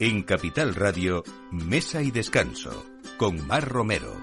En Capital Radio, Mesa y Descanso, con Mar Romero.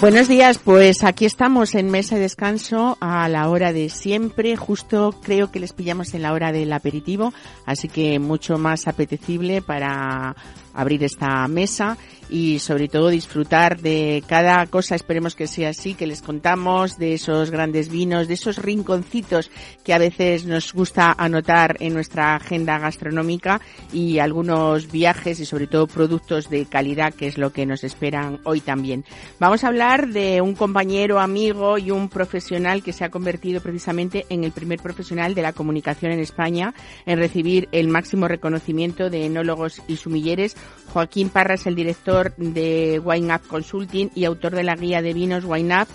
Buenos días, pues aquí estamos en Mesa y Descanso a la hora de siempre, justo creo que les pillamos en la hora del aperitivo, así que mucho más apetecible para abrir esta mesa y sobre todo disfrutar de cada cosa, esperemos que sea así, que les contamos, de esos grandes vinos, de esos rinconcitos que a veces nos gusta anotar en nuestra agenda gastronómica y algunos viajes y sobre todo productos de calidad, que es lo que nos esperan hoy también. Vamos a hablar de un compañero, amigo y un profesional que se ha convertido precisamente en el primer profesional de la comunicación en España en recibir el máximo reconocimiento de enólogos y sumilleres. Joaquín Parra es el director de Wine Up Consulting y autor de la guía de vinos Wine Up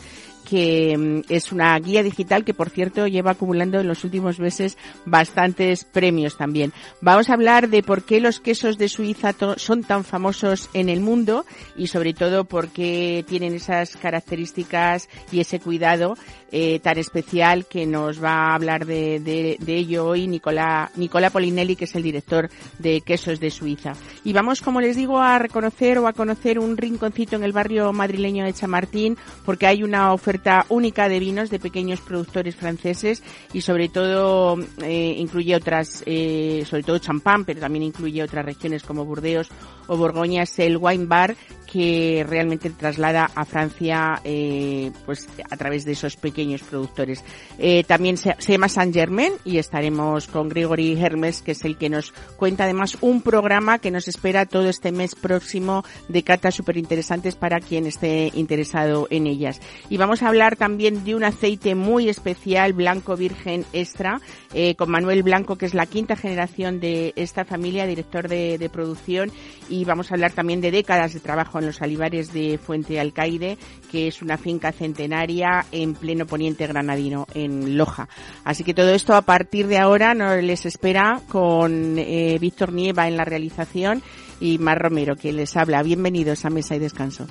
que mm, es una guía digital que, por cierto, lleva acumulando en los últimos meses bastantes premios también. Vamos a hablar de por qué los quesos de Suiza son tan famosos en el mundo y, sobre todo, por qué tienen esas características y ese cuidado eh, tan especial que nos va a hablar de, de, ello hoy Nicola, Nicola Polinelli, que es el director de Quesos de Suiza. Y vamos, como les digo, a reconocer o a conocer un rinconcito en el barrio madrileño de Chamartín, porque hay una oferta única de vinos de pequeños productores franceses y sobre todo eh, incluye otras, eh, sobre todo champán, pero también incluye otras regiones como Burdeos o Borgoña, el Wine Bar que realmente traslada a Francia eh, pues a través de esos pequeños productores. Eh, también se, llama Saint Germain y estaremos con Gregory Hermes, que es el que nos cuenta además un programa que nos espera todo este mes próximo de cartas súper interesantes para quien esté interesado en ellas. Y vamos a hablar también de un aceite muy especial, blanco virgen extra, eh, con Manuel Blanco, que es la quinta generación de esta familia, director de, de producción, y vamos a hablar también de décadas de trabajo en los alivares de Fuente Alcaide, que es una finca centenaria en pleno poniente granadino, en Loja. Así que todo esto a partir de ahora nos les espera con eh, Víctor Nieva en la realización y Mar Romero, que les habla. Bienvenidos a Mesa y Descanso.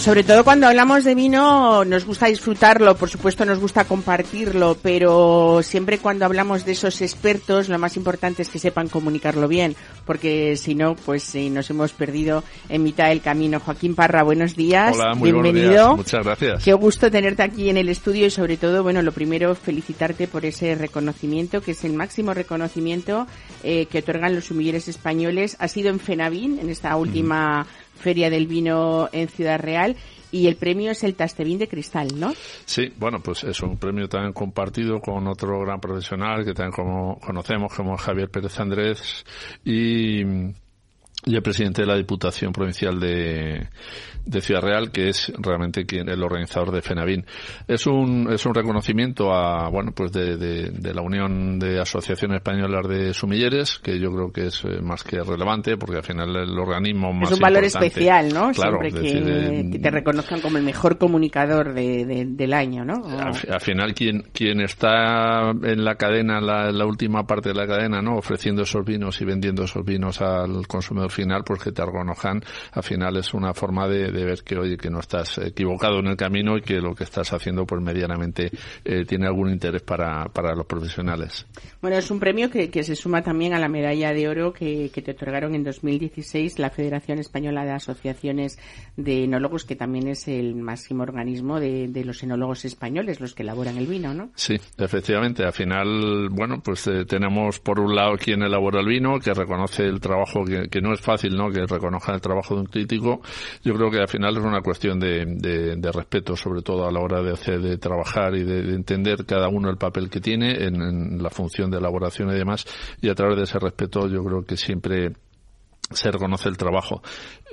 Sobre todo cuando hablamos de vino nos gusta disfrutarlo, por supuesto nos gusta compartirlo, pero siempre cuando hablamos de esos expertos lo más importante es que sepan comunicarlo bien, porque si no, pues nos hemos perdido en mitad del camino. Joaquín Parra, buenos días. Hola, muy bienvenido. Muchas gracias. Qué gusto tenerte aquí en el estudio y sobre todo, bueno, lo primero felicitarte por ese reconocimiento, que es el máximo reconocimiento eh, que otorgan los sumilleres españoles. Ha sido en Fenavín, en esta última Feria del Vino en Ciudad Real y el premio es el Tastevín de Cristal, ¿no? Sí, bueno, pues es un premio también compartido con otro gran profesional que también como conocemos, como Javier Pérez Andrés y, y el presidente de la Diputación Provincial de, de Ciudad Real, que es realmente quien el organizador de FENAVIN. Es un, es un reconocimiento a, bueno, pues de, de, la Unión de Asociaciones Españolas de Sumilleres, que yo creo que es eh, más que relevante, porque al final el organismo más Es un valor especial, ¿no? Siempre que, eh, te reconozcan como el mejor comunicador de, del año, ¿no? Al, final, quien, quien está en la cadena, la, la última parte de la cadena, ¿no? Ofreciendo esos vinos y vendiendo esos vinos al consumidor final, pues que te reconozcan, al final es una forma de de, ver que, oye, que no estás equivocado en el camino y que lo que estás haciendo, pues medianamente eh, tiene algún interés para, para los profesionales. Bueno, es un premio que, que se suma también a la medalla de oro que, que te otorgaron en 2016 la Federación Española de Asociaciones de Enólogos, que también es el máximo organismo de, de los enólogos españoles, los que elaboran el vino, ¿no? Sí, efectivamente. Al final, bueno, pues eh, tenemos por un lado quien elabora el vino, que reconoce el trabajo, que, que no es fácil, ¿no? Que reconozca el trabajo de un crítico. Yo creo que al final es una cuestión de, de, respeto, sobre todo a la hora de hacer, de trabajar y de, entender cada uno el papel que tiene en, la función de elaboración y demás. Y a través de ese respeto yo creo que siempre se reconoce el trabajo.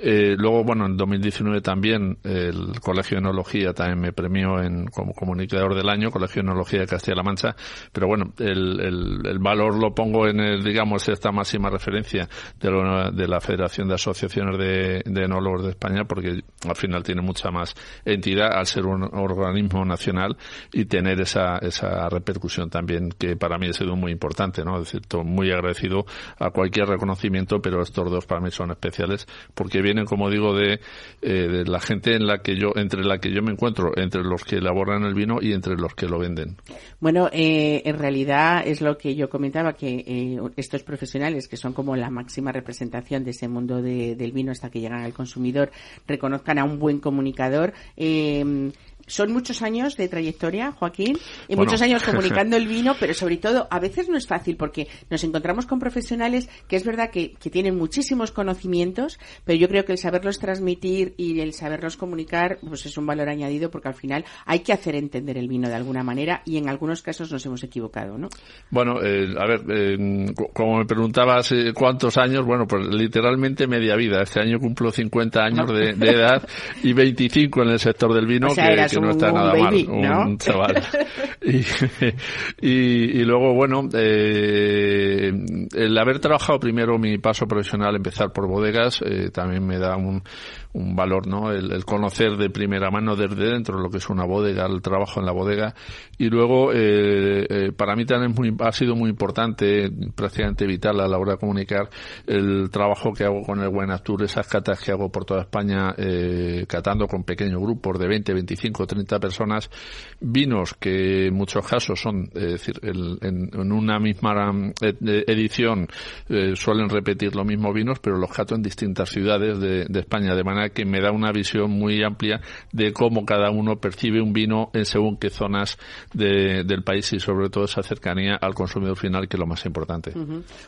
Eh, luego, bueno, en 2019 también el Colegio de Enología también me premió en, como comunicador del año, Colegio de Enología de Castilla-La Mancha, pero bueno, el, el, valor lo pongo en el, digamos, esta máxima referencia de, la Federación de Asociaciones de, de Enólogos de España, porque al final tiene mucha más entidad al ser un organismo nacional y tener esa, esa repercusión también que para mí ha sido muy importante, ¿no? Es decir, muy agradecido a cualquier reconocimiento, pero estos dos para mí son especiales porque vienen, como digo, de, eh, de la gente en la que yo, entre la que yo me encuentro, entre los que elaboran el vino y entre los que lo venden. Bueno, eh, en realidad es lo que yo comentaba, que eh, estos profesionales, que son como la máxima representación de ese mundo del vino hasta que llegan al consumidor, reconozcan a un buen comunicador. Eh, son muchos años de trayectoria, Joaquín, y muchos años comunicando el vino, pero sobre todo a veces no es fácil porque nos encontramos con profesionales que es verdad que, tienen muchísimos conocimientos, pero yo creo que el saberlos transmitir y el saberlos comunicar pues es un valor añadido porque al final hay que hacer entender el vino de alguna manera y en algunos casos nos hemos equivocado, ¿no? Bueno, eh, a ver, eh, como me preguntabas cuántos años, bueno, pues literalmente media vida. Este año cumplo 50 años de, edad y 25 en el sector del vino. que, no está nada mal, un chaval. Y, luego, bueno, eh, el haber trabajado primero mi paso profesional, empezar por bodegas, eh, también me da un, un valor, ¿no? El, conocer de primera mano desde dentro lo que es una bodega, el trabajo en la bodega. Y luego, eh, eh, para mí también muy, ha sido muy importante, prácticamente vital a la hora de comunicar, el trabajo que hago con el Buen Tour, esas catas que hago por toda España, eh, catando con pequeños grupos de 20, 25, 30 personas, vinos que en muchos casos son, es decir, en, una misma edición suelen repetir los mismos vinos, pero los cato en distintas ciudades de, de España, de manera que me da una visión muy amplia de cómo cada uno percibe un vino en según qué zonas del país y sobre todo esa cercanía al consumidor final que es lo más importante.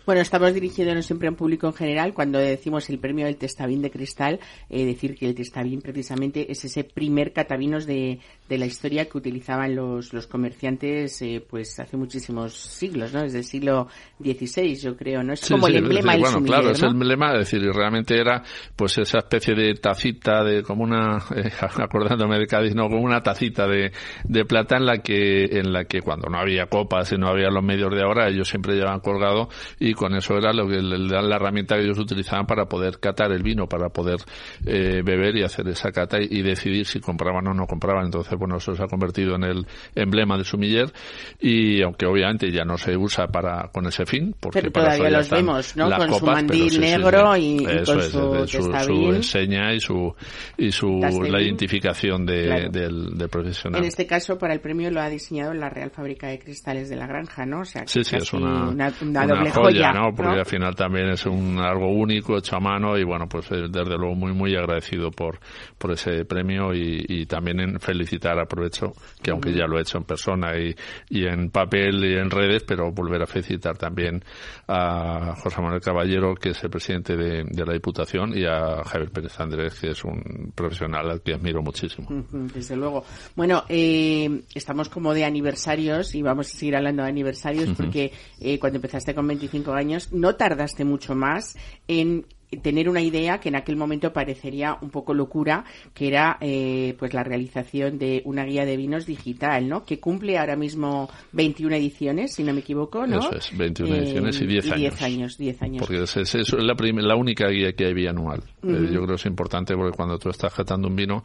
Bueno, estamos dirigiéndonos siempre a un público en general. Cuando decimos el premio del Testavín de Cristal, eh, decir que el Testavín precisamente es ese primer catavinos de, de la historia que utilizaban los, los comerciantes eh, pues hace muchísimos siglos, ¿no? Desde el siglo XVI, yo creo, ¿no? Es como el emblema del Bueno, claro, es el emblema, es decir, realmente era pues esa especie de tacita de como una eh, acordándome de Cádiz no como una tacita de, de plata en la que en la que cuando no había copas y no había los medios de ahora ellos siempre llevaban colgado y con eso era lo que la herramienta que ellos utilizaban para poder catar el vino para poder eh, beber y hacer esa cata y, decidir si compraban o no compraban entonces bueno eso se ha convertido en el emblema de Sumiller y aunque obviamente ya no se usa para con ese fin porque pero todavía los vemos no con su mandil negro y, con su, su, enseña y su y su la identificación de, del, profesional. En este caso, para el premio lo ha diseñado la Real Fábrica de Cristales de la Granja, ¿no? O sea, sí, sí, es una, una, doble joya, ¿no? Porque al final también es un algo único hecho a mano y bueno, pues eh, desde luego muy muy agradecido por por ese premio y, y también en felicitar aprovecho que aunque ya lo he hecho en persona y, y en papel y en redes, pero volver a felicitar también a José Manuel Caballero, que es el presidente de, de la Diputación, y a Javier Pérez Andrés que es un profesional al que admiro muchísimo. Desde luego. Bueno, eh, estamos como de aniversarios y vamos a seguir hablando de aniversarios porque eh, cuando empezaste con 25 años no tardaste mucho más en tener una idea que en aquel momento parecería un poco locura, que era eh, pues la realización de una guía de vinos digital, ¿no? Que cumple ahora mismo 21 ediciones, si no me equivoco, ¿no? Eso es, 21 ediciones y 10 años. 10 años, 10 años. Porque es, es, la, la única guía que hay anual. Eh, yo creo que es importante porque cuando tú estás catando un vino,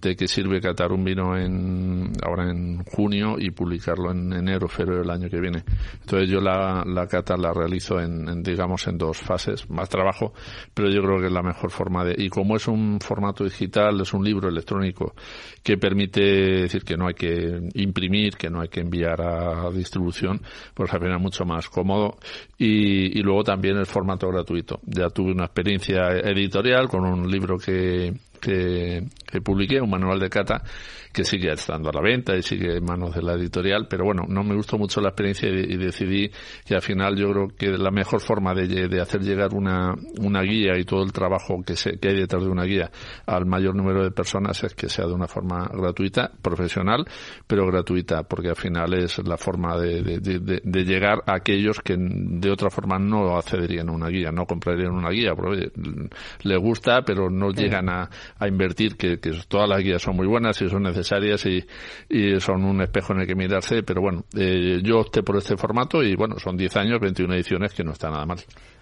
¿de qué sirve catar un vino en ahora en junio y publicarlo en enero, febrero del año que viene? Entonces yo la, la cata la realizo en, en digamos en dos fases, más trabajo pero yo creo que es la mejor forma de y como es un formato digital es un libro electrónico que permite decir que no hay que imprimir que no hay que enviar a distribución pues apenas mucho más cómodo. Y, y luego también el formato gratuito. Ya tuve una experiencia editorial con un libro que que, que publiqué, un manual de cata que sigue estando a la venta y sigue en manos de la editorial, pero bueno, no me gustó mucho la experiencia y, decidí que al final yo creo que la mejor forma de, de hacer llegar una, una guía y todo el trabajo que, se, que hay detrás de una guía al mayor número de personas es que sea de una forma gratuita, profesional, pero gratuita, porque al final es la forma de, de, de llegar a aquellos que de otra forma no accederían a una guía, no comprarían una guía, porque le gusta, pero no llegan a, a invertir, que, que todas las guías son muy buenas y son necesarias y, y, son un espejo en el que mirarse, pero bueno, eh, yo opté por este formato y bueno, son 10 años, 21 ediciones, que no está nada mal.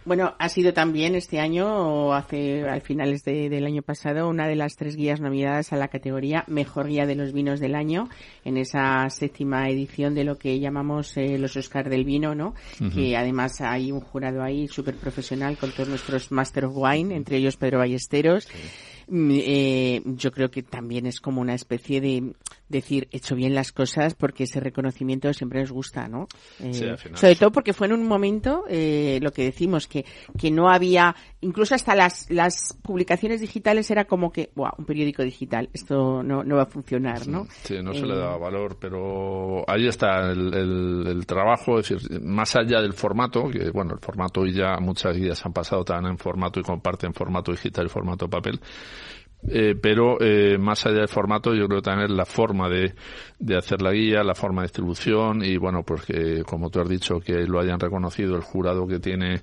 Bueno, ha sido también este año, o hace, al finales del año pasado, una de las tres guías nominadas a la categoría Mejor Guía de los Vinos del Año, en esa séptima edición de lo que llamamos eh, los Oscar del Vino, ¿no? Que además hay un jurado ahí súper profesional con todos nuestros Master of Wine, entre ellos Pedro Ballesteros. Eh, yo creo que también es como una especie de decir, hecho bien las cosas porque ese reconocimiento siempre nos gusta, ¿no? Eh, sobre todo porque fue en un momento, eh, lo que decimos, que, que no había, incluso hasta las, las publicaciones digitales era como que, wow, un periódico digital, esto no, no va a funcionar, ¿no? Sí, no se le daba valor, pero ahí está el, el, el, trabajo, es decir, más allá del formato, que bueno, el formato y ya muchas guías han pasado también en formato y comparten formato digital y formato papel, eh, pero eh, más allá del formato, yo creo también la forma de, de hacer la guía, la forma de distribución y bueno, pues que como tú has dicho, que lo hayan reconocido el jurado que tiene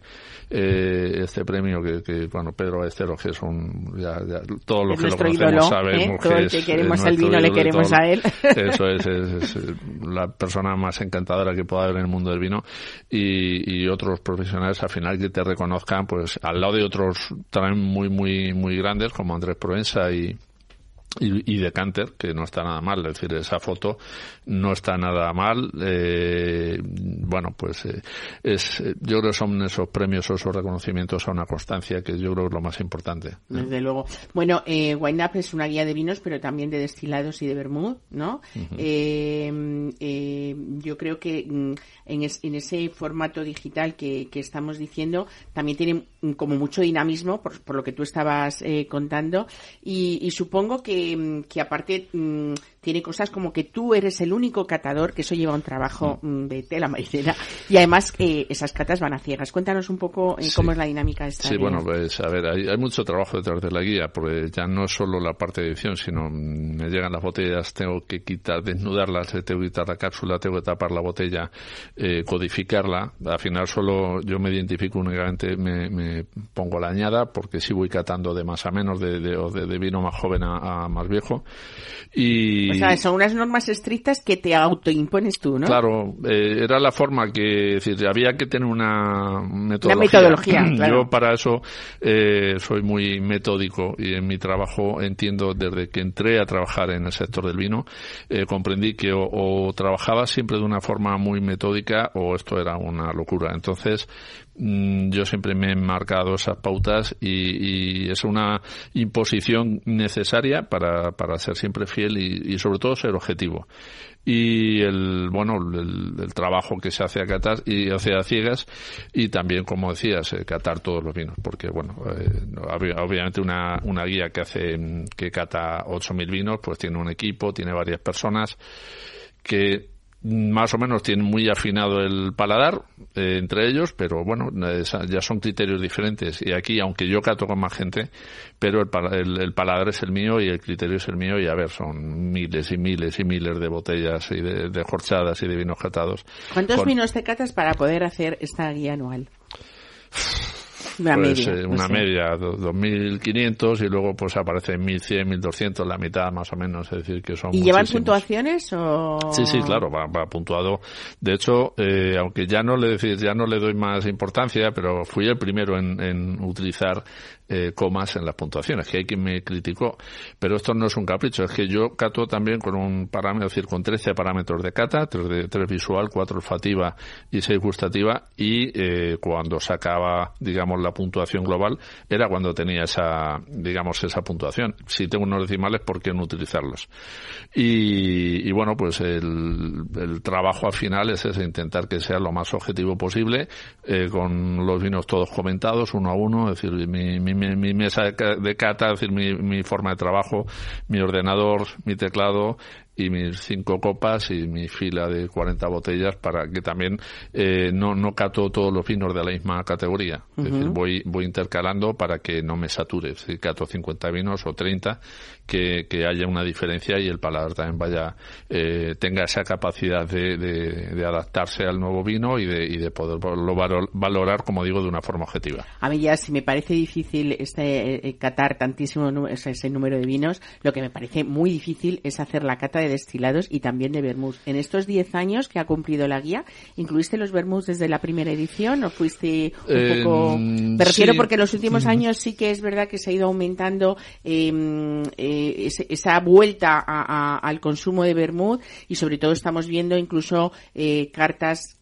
eh, este premio, que, que, bueno, Pedro Estero, que es un, ya, ya, todos los que lo conocemos sabemos que, el que queremos el vino le queremos a él. Eso es, es, la persona más encantadora que pueda haber en el mundo del vino. Y, y otros profesionales al final que te reconozcan, pues al lado de otros también muy, muy, muy grandes como Andrés Provenza y, y, de Canter, que no está nada mal, es decir, esa foto no está nada mal. Eh, bueno, pues eh, es, yo creo que son esos premios o esos reconocimientos a una constancia que yo creo que es lo más importante. Desde luego. Bueno, eh, Wine Up es una guía de vinos, pero también de destilados y de vermouth, ¿no? eh, eh, yo creo que mm, en, es, en, ese formato digital que, que, estamos diciendo también tiene como mucho dinamismo, por, por lo que tú estabas eh, contando, y, y supongo que que, aparte mm, tiene cosas como que tú eres el único catador, que eso lleva un trabajo mm. Mm, de tela maicera, y además eh, esas catas van a ciegas. Cuéntanos un poco eh, cómo es la dinámica de esta Sí, bueno, pues a ver, hay, mucho trabajo detrás de la guía, porque ya no es solo la parte de edición, sino me llegan las botellas, tengo que quitar, desnudarlas, tengo que quitar la cápsula, tengo que tapar la botella, eh, codificarla. Al final solo yo me identifico únicamente, me, me, pongo la añada, porque si voy catando de más a menos, de, de, de vino más joven a, a más viejo. Y, o sea, son unas normas estrictas que te autoimpones tú, ¿no? Claro, eh, era la forma que, es decir, había que tener una metodología. Una metodología, claro. Yo para eso eh, soy muy metódico y en mi trabajo entiendo desde que entré a trabajar en el sector del vino, eh, comprendí que o, o trabajaba siempre de una forma muy metódica o esto era una locura. Entonces, yo siempre me he marcado esas pautas y, y es una imposición necesaria para, para ser siempre fiel y, sobre todo ser objetivo. Y el, bueno, el, el trabajo que se hace a catar y hace a ciegas y también, como decías, eh, catar todos los vinos, porque bueno, eh, obviamente una, una guía que hace, que cata 8.000 vinos, pues tiene un equipo, tiene varias personas que más o menos tienen muy afinado el paladar eh, entre ellos, pero bueno, ya son criterios diferentes. Y aquí, aunque yo cato con más gente, pero el, el, paladar es el mío y el criterio es el mío. Y a ver, son miles y miles y miles de botellas y de, de jorchadas y de vinos catados. ¿Cuántos con... vinos te catas para poder hacer esta guía anual? Una pues, media. Eh, una media, 2.500 y luego pues aparece 1.100, 1.200, la mitad más o menos, es decir, que son ¿Y llevan puntuaciones o...? Sí, sí, claro, va, va puntuado. De hecho, eh, aunque ya no le decís, ya no le doy más importancia, pero fui el primero en, en utilizar eh, comas en las puntuaciones, que hay quien me criticó, pero esto no es un capricho, es que yo cato también con un parámetro, es decir, con 13 parámetros de cata, 3, de, 3 visual, 4 olfativa y 6 gustativa, y eh, cuando se acaba, digamos, la puntuación global, era cuando tenía esa, digamos, esa puntuación. Si tengo unos decimales, ¿por qué no utilizarlos? Y, bueno, pues el, trabajo al final es ese, intentar que sea lo más objetivo posible, eh, con los vinos todos comentados, uno a uno, es decir, mi, mi, mi mesa de cata, es decir, mi, mi forma de trabajo, mi ordenador, mi teclado, y mis cinco copas y mi fila de 40 botellas para que también eh, no, no cato todos los vinos de la misma categoría. Es decir, voy, voy intercalando para que no me sature. Es decir, cato 50 vinos o 30, que, que haya una diferencia y el paladar también vaya, eh, tenga esa capacidad de, de, adaptarse al nuevo vino y de, y de poderlo valorar, como digo, de una forma objetiva. A mí ya, si me parece difícil este eh, catar tantísimo ese número de vinos, lo que me parece muy difícil es hacer la cata de destilados y también de vermouth. En estos 10 años que ha cumplido la guía, ¿incluiste los vermouths desde la primera edición o fuiste un eh, poco...? Me refiero porque en los últimos años sí que es verdad que se ha ido aumentando em, eh, esa vuelta al consumo de vermouth y sobre todo estamos viendo incluso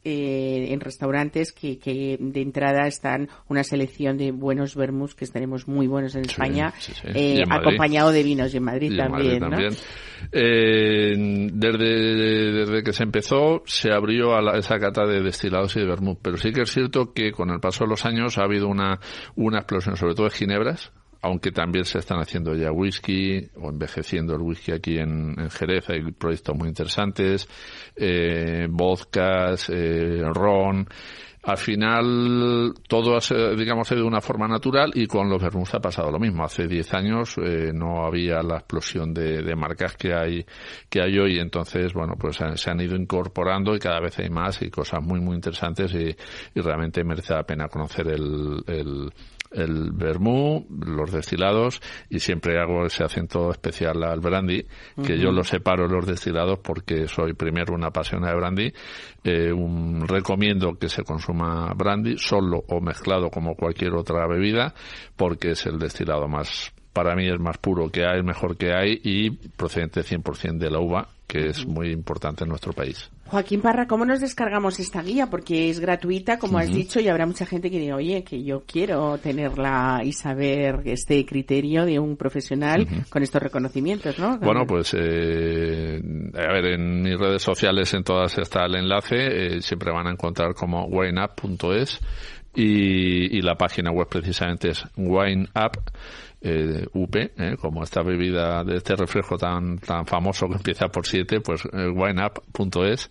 eh, en restaurantes que, de entrada están una selección de buenos vermouths que tenemos muy buenos en España, acompañado de vinos y en Madrid también. también. Eh, desde, desde que se empezó se abrió a esa cata de destilados y de vermut, pero sí que es cierto que con el paso de los años ha habido una, una explosión, sobre todo de ginebras, aunque también se están haciendo ya whisky o envejeciendo el whisky aquí en, Jerez, hay proyectos muy interesantes, eh, vodkas, eh, ron, al final todo ha, digamos de una forma natural y con los vermouth ha pasado lo mismo. Hace 10 años eh, no había la explosión de, de, marcas que hay que hay hoy, entonces bueno pues se han ido incorporando y cada vez hay más y cosas muy muy interesantes y, y realmente merece la pena conocer el, el el vermú, los destilados y siempre hago ese acento especial al brandy, que yo lo separo los destilados porque soy primero una apasionada de brandy. Eh, un, recomiendo que se consuma brandy solo o mezclado como cualquier otra bebida porque es el destilado más para mí es más puro que hay, mejor que hay y procedente 100% de la uva, que es muy importante en nuestro país. Joaquín Parra, ¿cómo nos descargamos esta guía? Porque es gratuita, como has dicho, y habrá mucha gente que diga, oye, que yo quiero tenerla y saber este criterio de un profesional con estos reconocimientos, ¿no? Bueno, pues, eh, a ver, en mis redes sociales, en todas está el enlace, eh, siempre van a encontrar como wineup.es y, y la página web precisamente es wineup eh, UP, eh, como esta bebida de este refresco tan tan famoso que empieza por 7, pues eh, wineup.es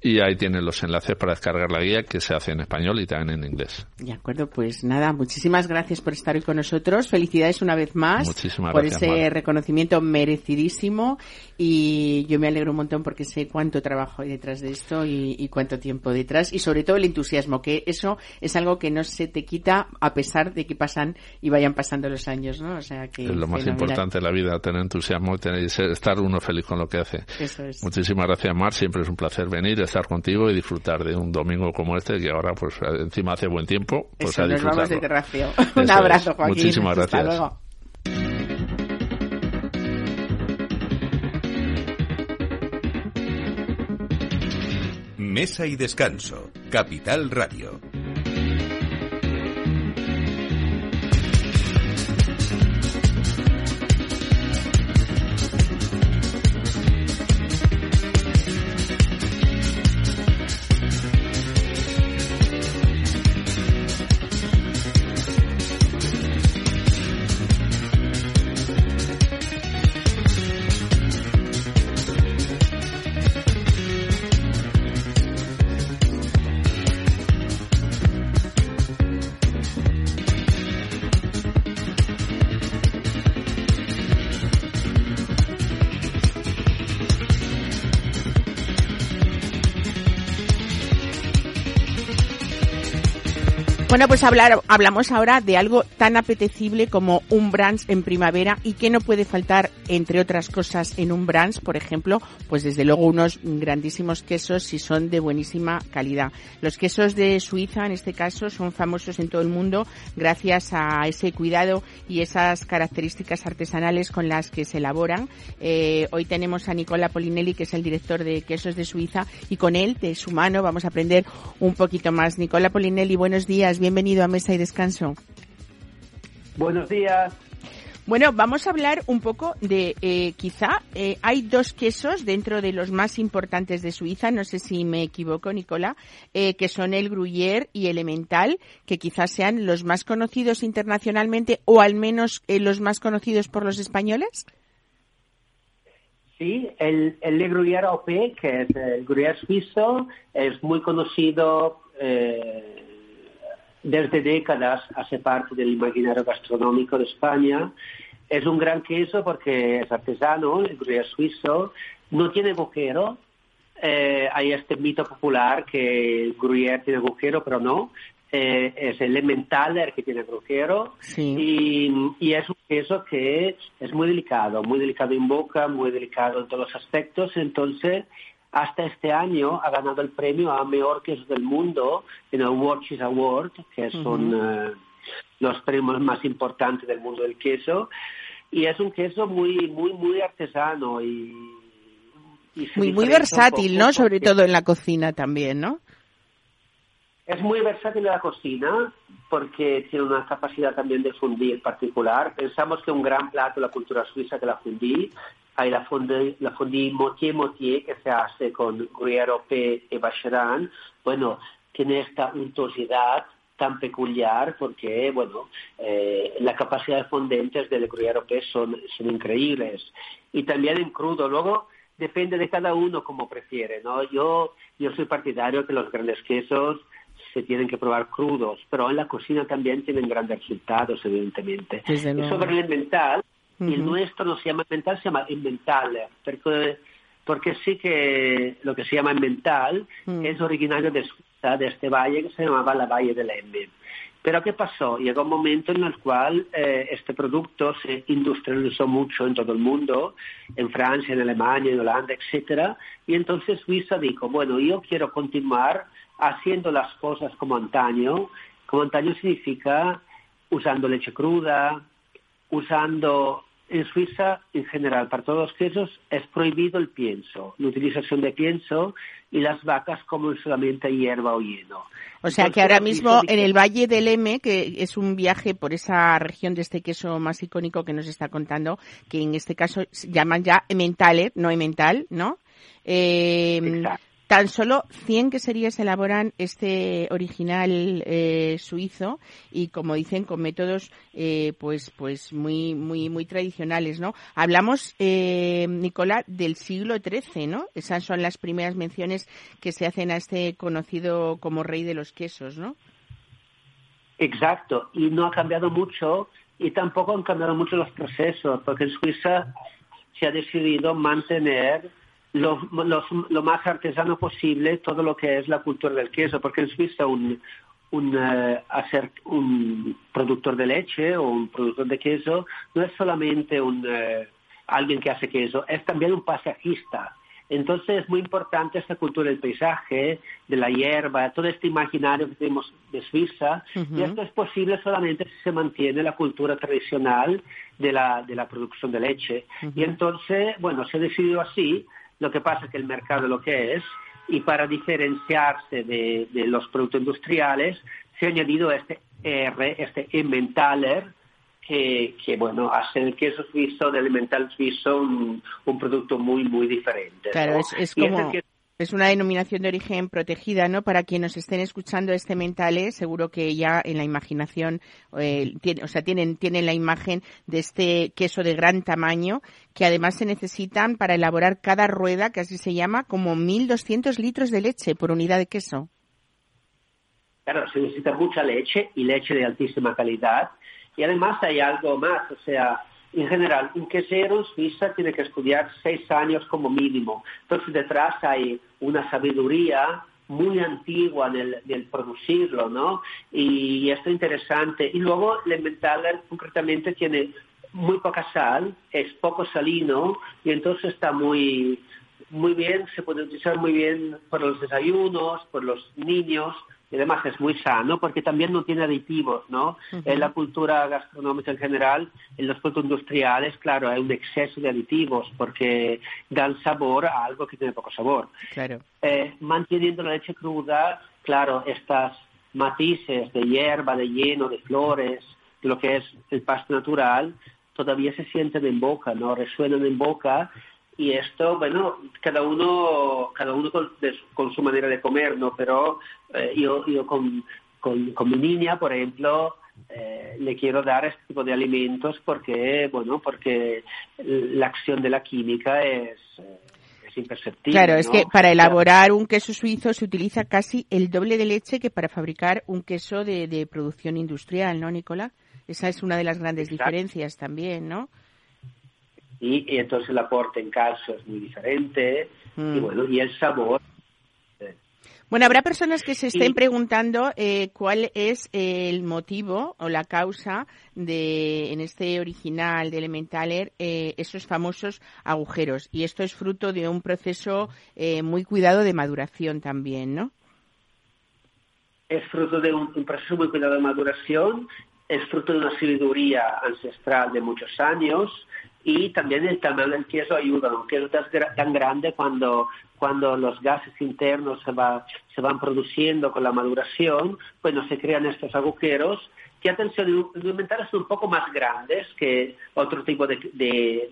y ahí tienen los enlaces para descargar la guía que se hace en español y también en inglés. De acuerdo, pues nada, muchísimas gracias por estar hoy con nosotros. Felicidades una vez más por ese reconocimiento merecidísimo y yo me alegro un montón porque sé cuánto trabajo hay detrás de esto y, y cuánto tiempo detrás y sobre todo el entusiasmo, que eso es algo que no se te quita a pesar de que pasan y vayan pasando los años, ¿no? Es lo más importante de la vida, tener entusiasmo y tener, estar uno feliz con lo que hace. Muchísimas gracias, Mar. Siempre es un placer venir, estar contigo y disfrutar de un domingo como este, que ahora, pues, encima hace buen tiempo. Pues a nos vamos de un abrazo, Joaquín. Muchísimas gracias. Hasta luego. Mesa y descanso. Capital Radio. Bueno, pues hablar, hablamos ahora de algo tan apetecible como un brunch en primavera y que no puede faltar, entre otras cosas, en un brunch, por ejemplo, pues desde luego unos grandísimos quesos si son de buenísima calidad. Los quesos de Suiza, en este caso, son famosos en todo el mundo gracias a ese cuidado y esas características artesanales con las que se elaboran. Eh, hoy tenemos a Nicola Polinelli, que es el director de Quesos de Suiza, y con él, de su mano, vamos a aprender un poquito más. Nicola Polinelli, buenos días bienvenido a Mesa y Descanso. Buenos días. Bueno, vamos a hablar un poco de, eh, quizá, eh, hay dos quesos dentro de los más importantes de Suiza, no sé si me equivoco, Nicola, eh, que son el Gruyère y el Emmental, que quizás sean los más conocidos internacionalmente o al menos los más conocidos por los españoles. Sí, el, el Gruyère OP, que es el Gruyère suizo, es muy conocido desde décadas hace parte del imaginario gastronómico de España. Es un gran queso porque es artesano, el gruyère suizo, no tiene agujero. Eh, hay este mito popular que el gruyère tiene agujero, pero no. Eh, es el Emmentaler que tiene agujero y, y, es un queso que es muy delicado, muy delicado en boca, muy delicado en todos los aspectos. Entonces, hasta este año ha ganado el premio a mejor queso del mundo en el Cheese Award, que son eh, los premios más importantes del mundo del queso. Y es un queso muy, muy, muy artesano y, muy, muy versátil, ¿no? Sobre todo en la cocina también, ¿no? Es muy versátil en la cocina porque tiene una capacidad también de fundir particular. Pensamos que un gran plato de la cultura suiza que la fundí hay la fondue, la motier-motier que se hace con gruyère y Bacheran. Bueno, tiene esta untuosidad tan peculiar porque, bueno, eh, la capacidad de fondentes del gruyère son, son increíbles. Y también en crudo. Luego, depende de cada uno como prefiere, ¿no? Yo, yo soy partidario que los grandes quesos se tienen que probar crudos, pero en la cocina también tienen grandes resultados, evidentemente. Y sobre el mental, el nuestro no se llama mental, se llama inventaler, porque, porque sí que lo que se llama mental mm. es originario de de este valle que se llamaba la Valle del Emme. Pero ¿qué pasó? Llegó un momento en el cual eh, este producto se industrializó mucho en todo el mundo, en Francia, en Alemania, en Holanda, etcétera, y entonces Suiza dijo, bueno, yo quiero continuar haciendo las cosas como antaño. Como antaño significa usando leche cruda, usando en Suiza, en general, para todos los quesos, es prohibido el pienso, la utilización de pienso y las vacas comen solamente hierba o hieno. O sea que ahora mismo en el Valle del M, que es un viaje por esa región de este queso más icónico que nos está contando, que en este caso llaman ya Emmentaler, no Emmental, ¿no? Eh, Exacto Tan solo 100 queserías elaboran este original eh, suizo y, como dicen, con métodos eh, pues pues muy muy muy tradicionales, ¿no? Hablamos, eh, Nicola, del siglo XIII, ¿no? Esas son las primeras menciones que se hacen a este conocido como rey de los quesos, ¿no? Exacto, y no ha cambiado mucho y tampoco han cambiado mucho los procesos, porque en Suiza se ha decidido mantener lo, lo, más artesano posible todo lo que es la cultura del queso, porque en Suiza un, un, eh, hacer un productor de leche o un productor de queso no es solamente un, eh, alguien que hace queso, es también un pasajista. Entonces es muy importante esta cultura del paisaje, de la hierba, todo este imaginario que tenemos de Suiza, y esto es posible solamente si se mantiene la cultura tradicional de la, de la producción de leche. Y entonces, bueno, se ha decidido así, lo que pasa es que el mercado lo que es, y para diferenciarse de, los productos industriales, se ha añadido este R, este Emmentaler, que, que, bueno, hace el queso suizo del Emmental suizo un, producto muy, muy diferente. Claro, es, como... Es una denominación de origen protegida, ¿no? Para quienes nos estén escuchando este mentale, seguro que ya en la imaginación, eh, o sea, tienen, tienen la imagen de este queso de gran tamaño, que además se necesitan para elaborar cada rueda, que así se llama, como 1.200 litros de leche por unidad de queso. Claro, se necesita mucha leche y leche de altísima calidad. Y además hay algo más, o sea, en general, un quesero en Suiza tiene que estudiar seis años como mínimo. Entonces detrás hay una sabiduría muy antigua en el, producirlo, ¿no? Y, esto es interesante. Y luego el Emmentaler concretamente tiene muy poca sal, es poco salino y entonces está muy, muy bien, se puede utilizar muy bien por los desayunos, por los niños, y además es muy sano porque también no tiene aditivos, ¿no? En la cultura gastronómica en general, en los productos industriales, claro, hay un exceso de aditivos porque dan sabor a algo que tiene poco sabor. Claro. Eh, manteniendo la leche cruda, claro, estas matices de hierba, de lleno, de flores, lo que es el pasto natural, todavía se sienten en boca, ¿no? Resuenan en boca y esto, bueno, cada uno, cada uno con, su manera de comer, ¿no? Pero eh, yo, yo con, con, mi niña, por ejemplo, eh, le quiero dar este tipo de alimentos porque, bueno, porque la acción de la química es, eh, es imperceptible. Claro, es que para elaborar un queso suizo se utiliza casi el doble de leche que para fabricar un queso de, de producción industrial, ¿no, Nicolás? Esa es una de las grandes diferencias también, ¿no? Y, entonces el aporte en calcio es muy diferente y mm. bueno, y el sabor bueno, habrá personas que se estén preguntando eh, cuál es el motivo o la causa de, en este original de Elementaler, eh, esos famosos agujeros. Y esto es fruto de un proceso eh, muy cuidado de maduración también, ¿no? Es fruto de un proceso muy cuidado de maduración es fruto de una sabiduría ancestral de muchos años y también el tamaño del queso ayuda, aunque es tan grande cuando, cuando los gases internos se, va, se van produciendo con la maduración, pues no se crean estos agujeros que, atención, alimentarios son un poco más grandes que otro tipo de,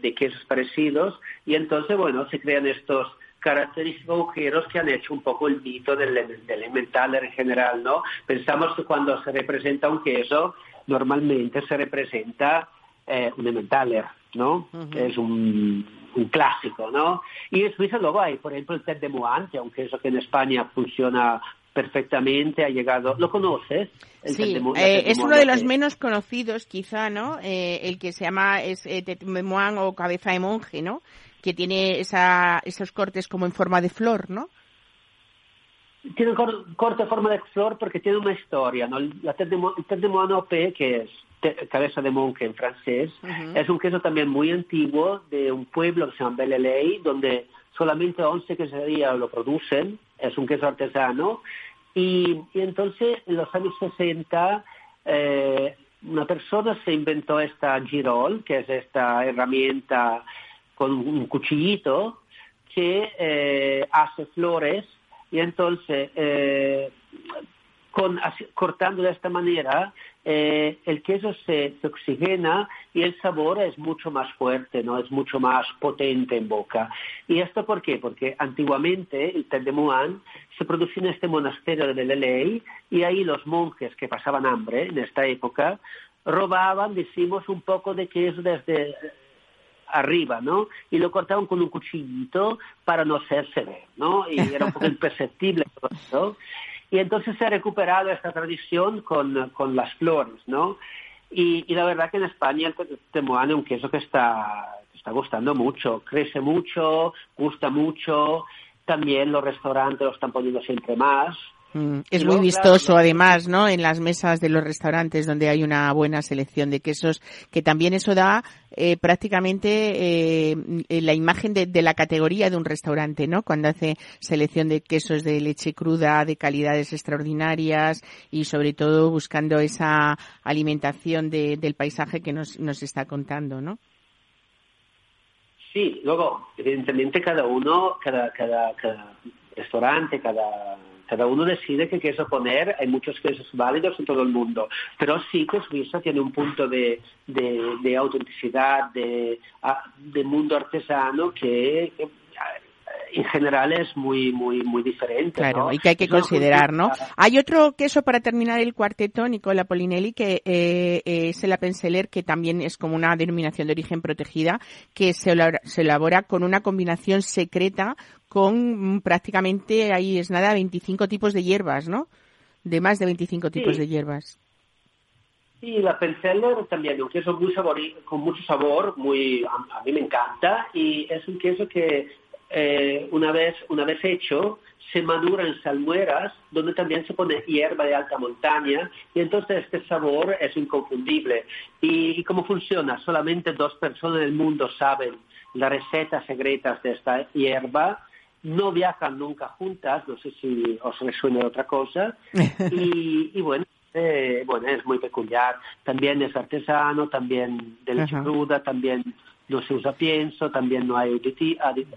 de, quesos parecidos y entonces, bueno, se crean estos característicos agujeros que han hecho un poco el mito del, del en general, ¿no? Pensamos que cuando se representa un queso normalmente se representa eh, un Emmentaler, ¿no? Es un, clásico, ¿no? Y en Suiza luego hay, por ejemplo, el Tête de Moine, que aunque eso que en España funciona perfectamente, ha llegado. ¿Lo conoces? sí, eh, es uno de los menos conocidos, quizá, ¿no? Eh, el que se llama es eh, de Moine o Cabeza de Monje, ¿no? Que tiene esa, esos cortes como en forma de flor, ¿no? tiene un corte forma de flor porque tiene una historia. ¿no? La tête de, moine que es cabeza de monje en francés, es un queso también muy antiguo de un pueblo que se llama Bellelay, donde solamente 11 queserías lo producen, es un queso artesano. Y, entonces, en los años 60, eh, una persona se inventó esta girol, que es esta herramienta con un cuchillito que eh, hace flores. Y entonces eh, cortando de esta manera eh, el queso se, oxigena y el sabor es mucho más fuerte, no es mucho más potente en boca. ¿Y esto por qué? Porque antiguamente el té de Muan se producía en este monasterio de Lelei y ahí los monjes que pasaban hambre en esta época robaban, decimos, un poco de queso desde arriba, ¿no? Y lo cortaban con un cuchillito para no hacerse ver, ¿no? Y era un poco imperceptible todo eso. Y entonces se ha recuperado esta tradición con, con las flores, ¿no? Y, y, la verdad que en España el temoane es un queso que está, está gustando mucho, crece mucho, gusta mucho, también los restaurantes lo están poniendo siempre más. Mm, es muy vistoso, además, ¿no? En las mesas de los restaurantes donde hay una buena selección de quesos, que también eso da eh, prácticamente eh, la imagen de, la categoría de un restaurante, ¿no? Cuando hace selección de quesos de leche cruda, de calidades extraordinarias y sobre todo buscando esa alimentación del paisaje que nos, nos está contando, ¿no? Sí, luego, evidentemente cada uno, cada, cada, cada restaurante, cada cada uno decide qué queso poner, hay muchos quesos válidos en todo el mundo, pero sí que Suiza tiene un punto de, de, autenticidad, de, de, mundo artesano que, en general es muy muy muy diferente. Claro, y que hay que considerar, ¿no? Hay otro queso para terminar el cuarteto, Nicola Polinelli, que eh, es el Appenzeller, que también es como una denominación de origen protegida, que se, se elabora con una combinación secreta con prácticamente, ahí es nada, 25 tipos de hierbas, ¿no? De más de 25 tipos de hierbas. Sí, la Appenzeller también es un queso muy con mucho sabor, muy a, mí me encanta y es un queso que eh, una, vez, una vez hecho, se madura en salmueras, donde también se pone hierba de alta montaña, y entonces este sabor es inconfundible. ¿Y, cómo funciona? Solamente dos personas del mundo saben las recetas secretas de esta hierba, no viajan nunca juntas, no sé si os resuena otra cosa, y, bueno, eh, bueno, es muy peculiar. También es artesano, también de leche cruda, también no se usa pienso, también no hay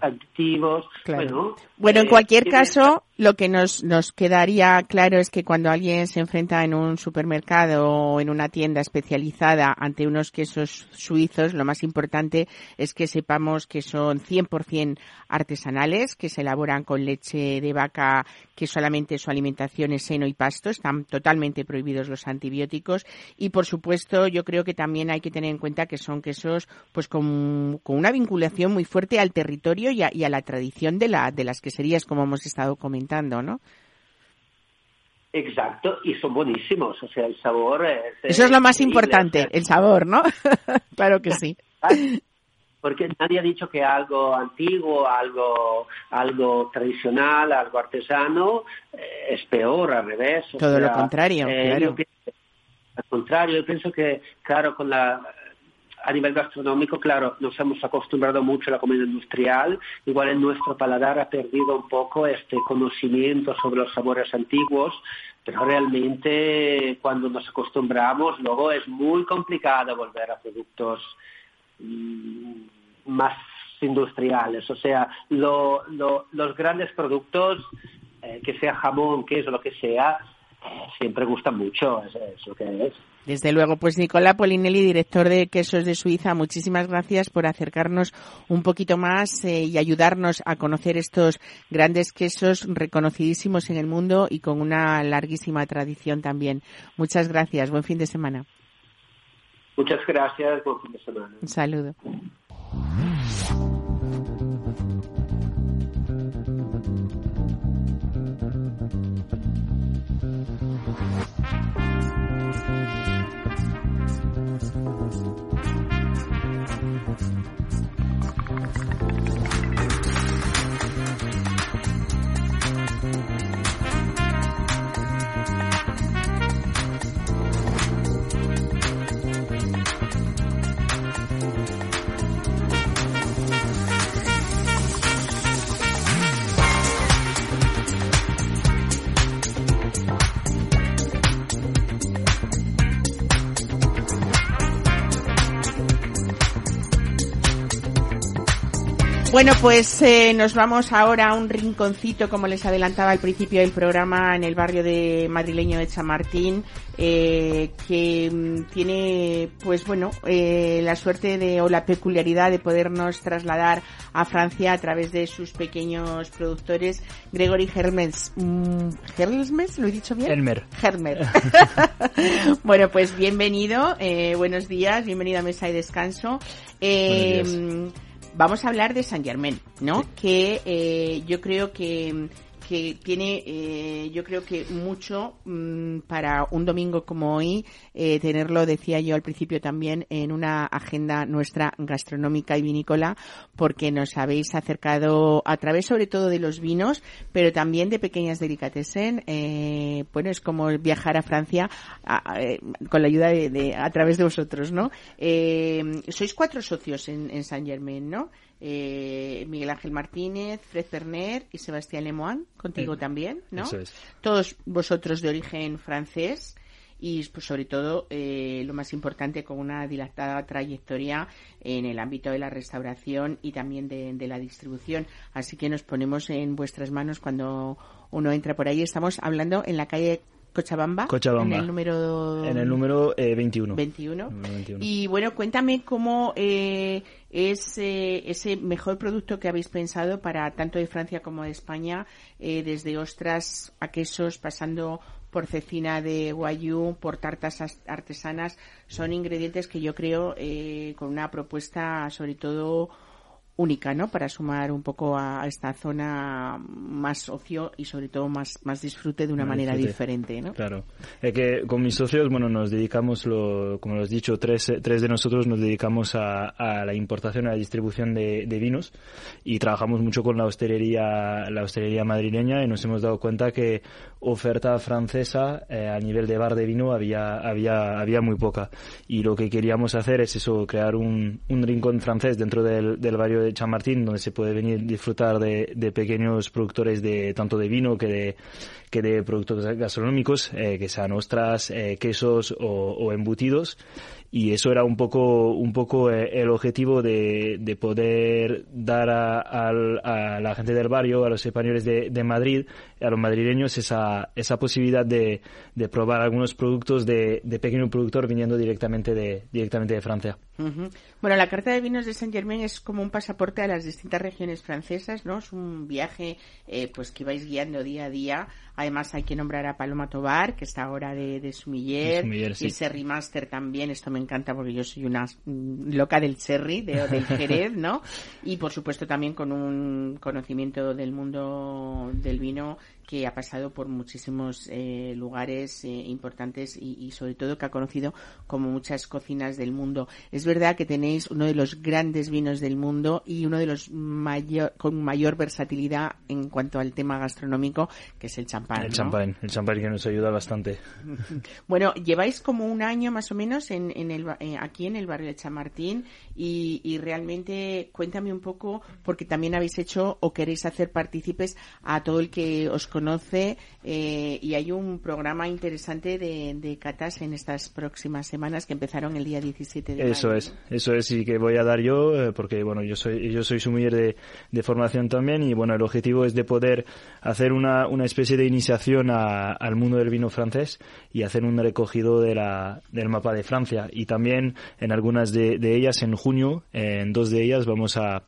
aditivos. Bueno, bueno, en eh, cualquier caso, lo que nos, nos quedaría claro es que cuando alguien se enfrenta en un supermercado o en una tienda especializada ante unos quesos suizos, lo más importante es que sepamos que son 100% artesanales, que se elaboran con leche de vaca, que solamente su alimentación es seno y pasto, están totalmente prohibidos los antibióticos y por supuesto yo creo que también hay que tener en cuenta que son quesos pues con, una vinculación muy fuerte al territorio y a, y a la tradición de, la, de las queserías como hemos estado comentando, ¿no? Exacto, y son buenísimos, o sea, el sabor es... Eso es lo más importante, el sabor, ¿no? claro que sí. Porque nadie ha dicho que algo antiguo, algo, algo tradicional, algo artesano eh, es peor, al revés. Todo lo contrario, eh, claro. al contrario, yo pienso que, claro, con la a nivel gastronómico, claro, nos hemos acostumbrado mucho a la comida industrial, igual en nuestro paladar ha perdido un poco este conocimiento sobre los sabores antiguos, pero realmente cuando nos acostumbramos luego es muy complicado volver a productos mm, más industriales, o sea, los grandes productos, eh, que sea jamón, queso, lo que sea, siempre gustan mucho, es lo que es. Desde luego, pues Nicolás Polinelli, director de Quesos de Suiza, muchísimas gracias por acercarnos un poquito más eh, y ayudarnos a conocer estos grandes quesos reconocidísimos en el mundo y con una larguísima tradición también. Muchas gracias, buen fin de semana. Muchas gracias, buen fin de semana. Un saludo. Bueno, pues eh, nos vamos ahora a un rinconcito, como les adelantaba al principio del programa, en el barrio de madrileño de Chamartín, eh, que mm, tiene, pues bueno, eh, la suerte de o la peculiaridad de podernos trasladar a Francia a través de sus pequeños productores, Gregory Hermes. Mm, ¿Hermes? ¿Lo he dicho bien? Hermer. Hermer. bueno, pues bienvenido, eh, buenos días, bienvenido a Mesa y Descanso. Eh, vamos a hablar de San Germain, ¿no? Que eh, yo creo que que tiene, eh, yo creo que mucho mm, para un domingo como hoy, eh, tenerlo, decía yo al principio también, en una agenda nuestra gastronómica y vinícola, porque nos habéis acercado a través sobre todo de los vinos, pero también de pequeñas delicatessen. Eh, bueno, es como viajar a Francia eh, con la ayuda de, a través de vosotros, ¿no? Eh, sois cuatro socios en, en Saint Germain, ¿no? Eh, Miguel Ángel Martínez, Fred Perner y Sebastián Lemoine, contigo también, ¿no? Todos vosotros de origen francés y pues, sobre todo eh, lo más importante con una dilatada trayectoria en el ámbito de la restauración y también de, de, la distribución. Así que nos ponemos en vuestras manos cuando uno entra por ahí. Estamos hablando en la calle Cochabamba, en el número en el número 21. 21. Y bueno, cuéntame cómo eh, es eh, ese mejor producto que habéis pensado para tanto de Francia como de España, eh, desde ostras a quesos, pasando por cecina de guayú, por tartas artesanas, son ingredientes que yo creo con una propuesta sobre todo única, ¿no? Para sumar un poco a, esta zona más ocio y sobre todo más, más disfrute de una manera diferente, ¿no? Claro. Es que con mis socios, bueno, nos dedicamos, lo, como lo has dicho, tres, tres de nosotros nos dedicamos a, a la importación y a la distribución de, de, vinos y trabajamos mucho con la hostelería, la hostelería madrileña y nos hemos dado cuenta que oferta francesa eh, a nivel de bar de vino había, había, había muy poca. Y lo que queríamos hacer es eso, crear un, un rincón francés dentro del, del barrio de Chamartín, donde se puede venir a disfrutar de, de pequeños productores de tanto de vino que de, que de productos gastronómicos, eh, que sean ostras, eh, quesos o, o embutidos y eso era un poco un poco eh, el objetivo de, de poder dar a, a, la gente del barrio a los españoles de, de, Madrid a los madrileños esa esa posibilidad de, de probar algunos productos de, de pequeño productor viniendo directamente de directamente de Francia. Bueno la carta de vinos de Saint Germain es como un pasaporte a las distintas regiones francesas no es un viaje eh, pues que vais guiando día a día. Además hay que nombrar a Paloma Tobar que está ahora de, de Sumiller, y el Serri Master también. Esto me encanta porque yo soy una mm, loca del cherry, de, del Jerez, ¿no? Y por supuesto también con un conocimiento del mundo del vino que ha pasado por muchísimos eh, lugares eh, importantes y, y, sobre todo que ha conocido como muchas cocinas del mundo. Es verdad que tenéis uno de los grandes vinos del mundo y uno de los mayor, con mayor versatilidad en cuanto al tema gastronómico, que es el champán. El ¿no? champán, el champán que nos ayuda bastante. bueno, lleváis como un año más o menos en, en el, eh, aquí en el barrio de Chamartín y, y realmente cuéntame un poco, porque también habéis hecho o queréis hacer partícipes a todo el que os conoce eh, y hay un programa interesante de, de, catas en estas próximas semanas que empezaron el día 17 de Eso mayo. es, eso es y que voy a dar yo eh, porque bueno yo soy yo soy sumiller de, de, formación también y bueno el objetivo es de poder hacer una, una especie de iniciación a, al mundo del vino francés y hacer un recogido de la, del mapa de Francia y también en algunas de, de ellas en junio en dos de ellas vamos a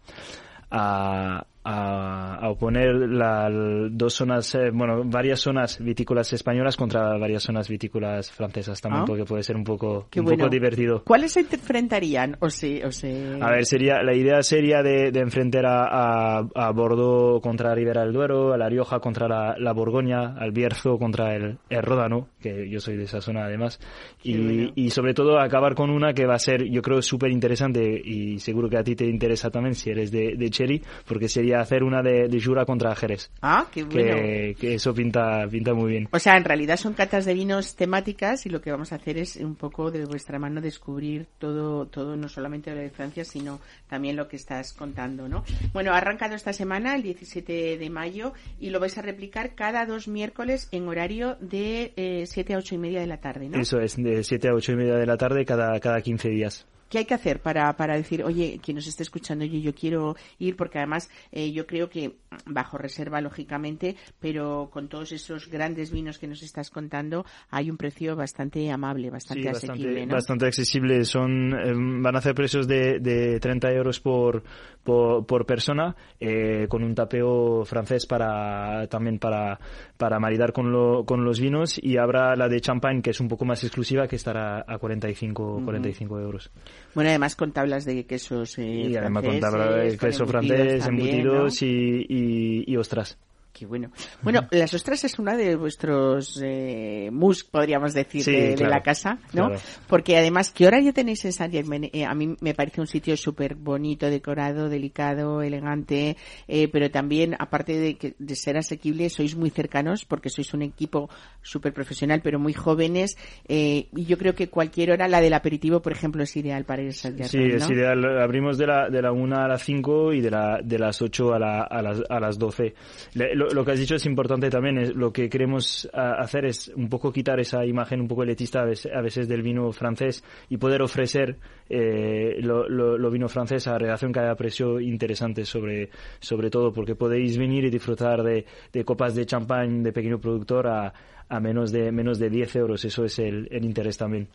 a, a, a oponer la, dos zonas, eh, bueno, varias zonas vitícolas españolas contra varias zonas vitícolas francesas también, Ah. porque puede ser un poco, Qué un bueno. poco divertido. ¿Cuáles se enfrentarían? O se, o se... A ver, sería, la idea sería de, de enfrentar a, a, a Bordeaux contra Ribera del Duero, a La Rioja contra la, la Borgoña, al Bierzo contra el, el Ródano, que yo soy de esa zona además, y, bueno. y sobre todo acabar con una que va a ser, yo creo, súper interesante y seguro que a ti te interesa también si eres de, de Cherry, porque sería hacer una de, de Jura contra Jerez. Ah, qué bueno. Que, que eso pinta, pinta muy bien. O sea, en realidad son catas de vinos temáticas y lo que vamos a hacer es un poco de vuestra mano descubrir todo, todo no solamente lo de Francia, sino también lo que estás contando, ¿no? Bueno, ha arrancado esta semana, el 17 de mayo, y lo vais a replicar cada dos miércoles en horario de eh, 7 a 8 y media de la tarde, ¿no? Eso es, de 7 a 8 y media de la tarde cada, cada 15 días. ¿Qué hay que hacer para, para decir, oye, quien nos esté escuchando, yo, yo quiero ir? Porque además eh, yo creo que bajo reserva, lógicamente, pero con todos esos grandes vinos que nos estás contando, hay un precio bastante amable, bastante Sí, asequible, bastante, ¿no? bastante accesible. Son, eh, van a hacer precios de, de 30 euros por, por, por persona, eh, con un tapeo francés para, también para, para maridar con, lo, con los vinos y habrá la de champagne que es un poco más exclusiva que estará a 45, 45 euros. Bueno, además con tablas de quesos eh, y además con tabla franceses, de queso francés, embutidos ¿no? y, y, y ostras. Qué bueno. Bueno, las ostras es una de vuestros eh, mus, podríamos decir, Sí, de, la casa, ¿no? claro. Porque además, ¿qué horario tenéis en San Germain? Eh, a mí me parece un sitio súper bonito, decorado, delicado, elegante, eh, pero también, aparte de, que, de ser asequible, sois muy cercanos porque sois un equipo súper profesional, pero muy jóvenes. Eh, y yo creo que cualquier hora, la del aperitivo, por ejemplo, es ideal para ir a San Sí, Germain, es ideal. Abrimos de la, de la 1 a las 5 y de, la, de las 8 a, la, a, las, a las 12. Le- Lo, lo que has dicho es importante también. Lo que queremos a- hacer es un poco quitar esa imagen un poco elitista a veces, a veces del vino francés y poder ofrecer eh, lo, lo- lo vino francés a relación que haya precio interesante sobre, sobre todo porque podéis venir y disfrutar de, de copas de champán de pequeño productor a, a menos de menos de 10 euros. Eso es el, el interés también.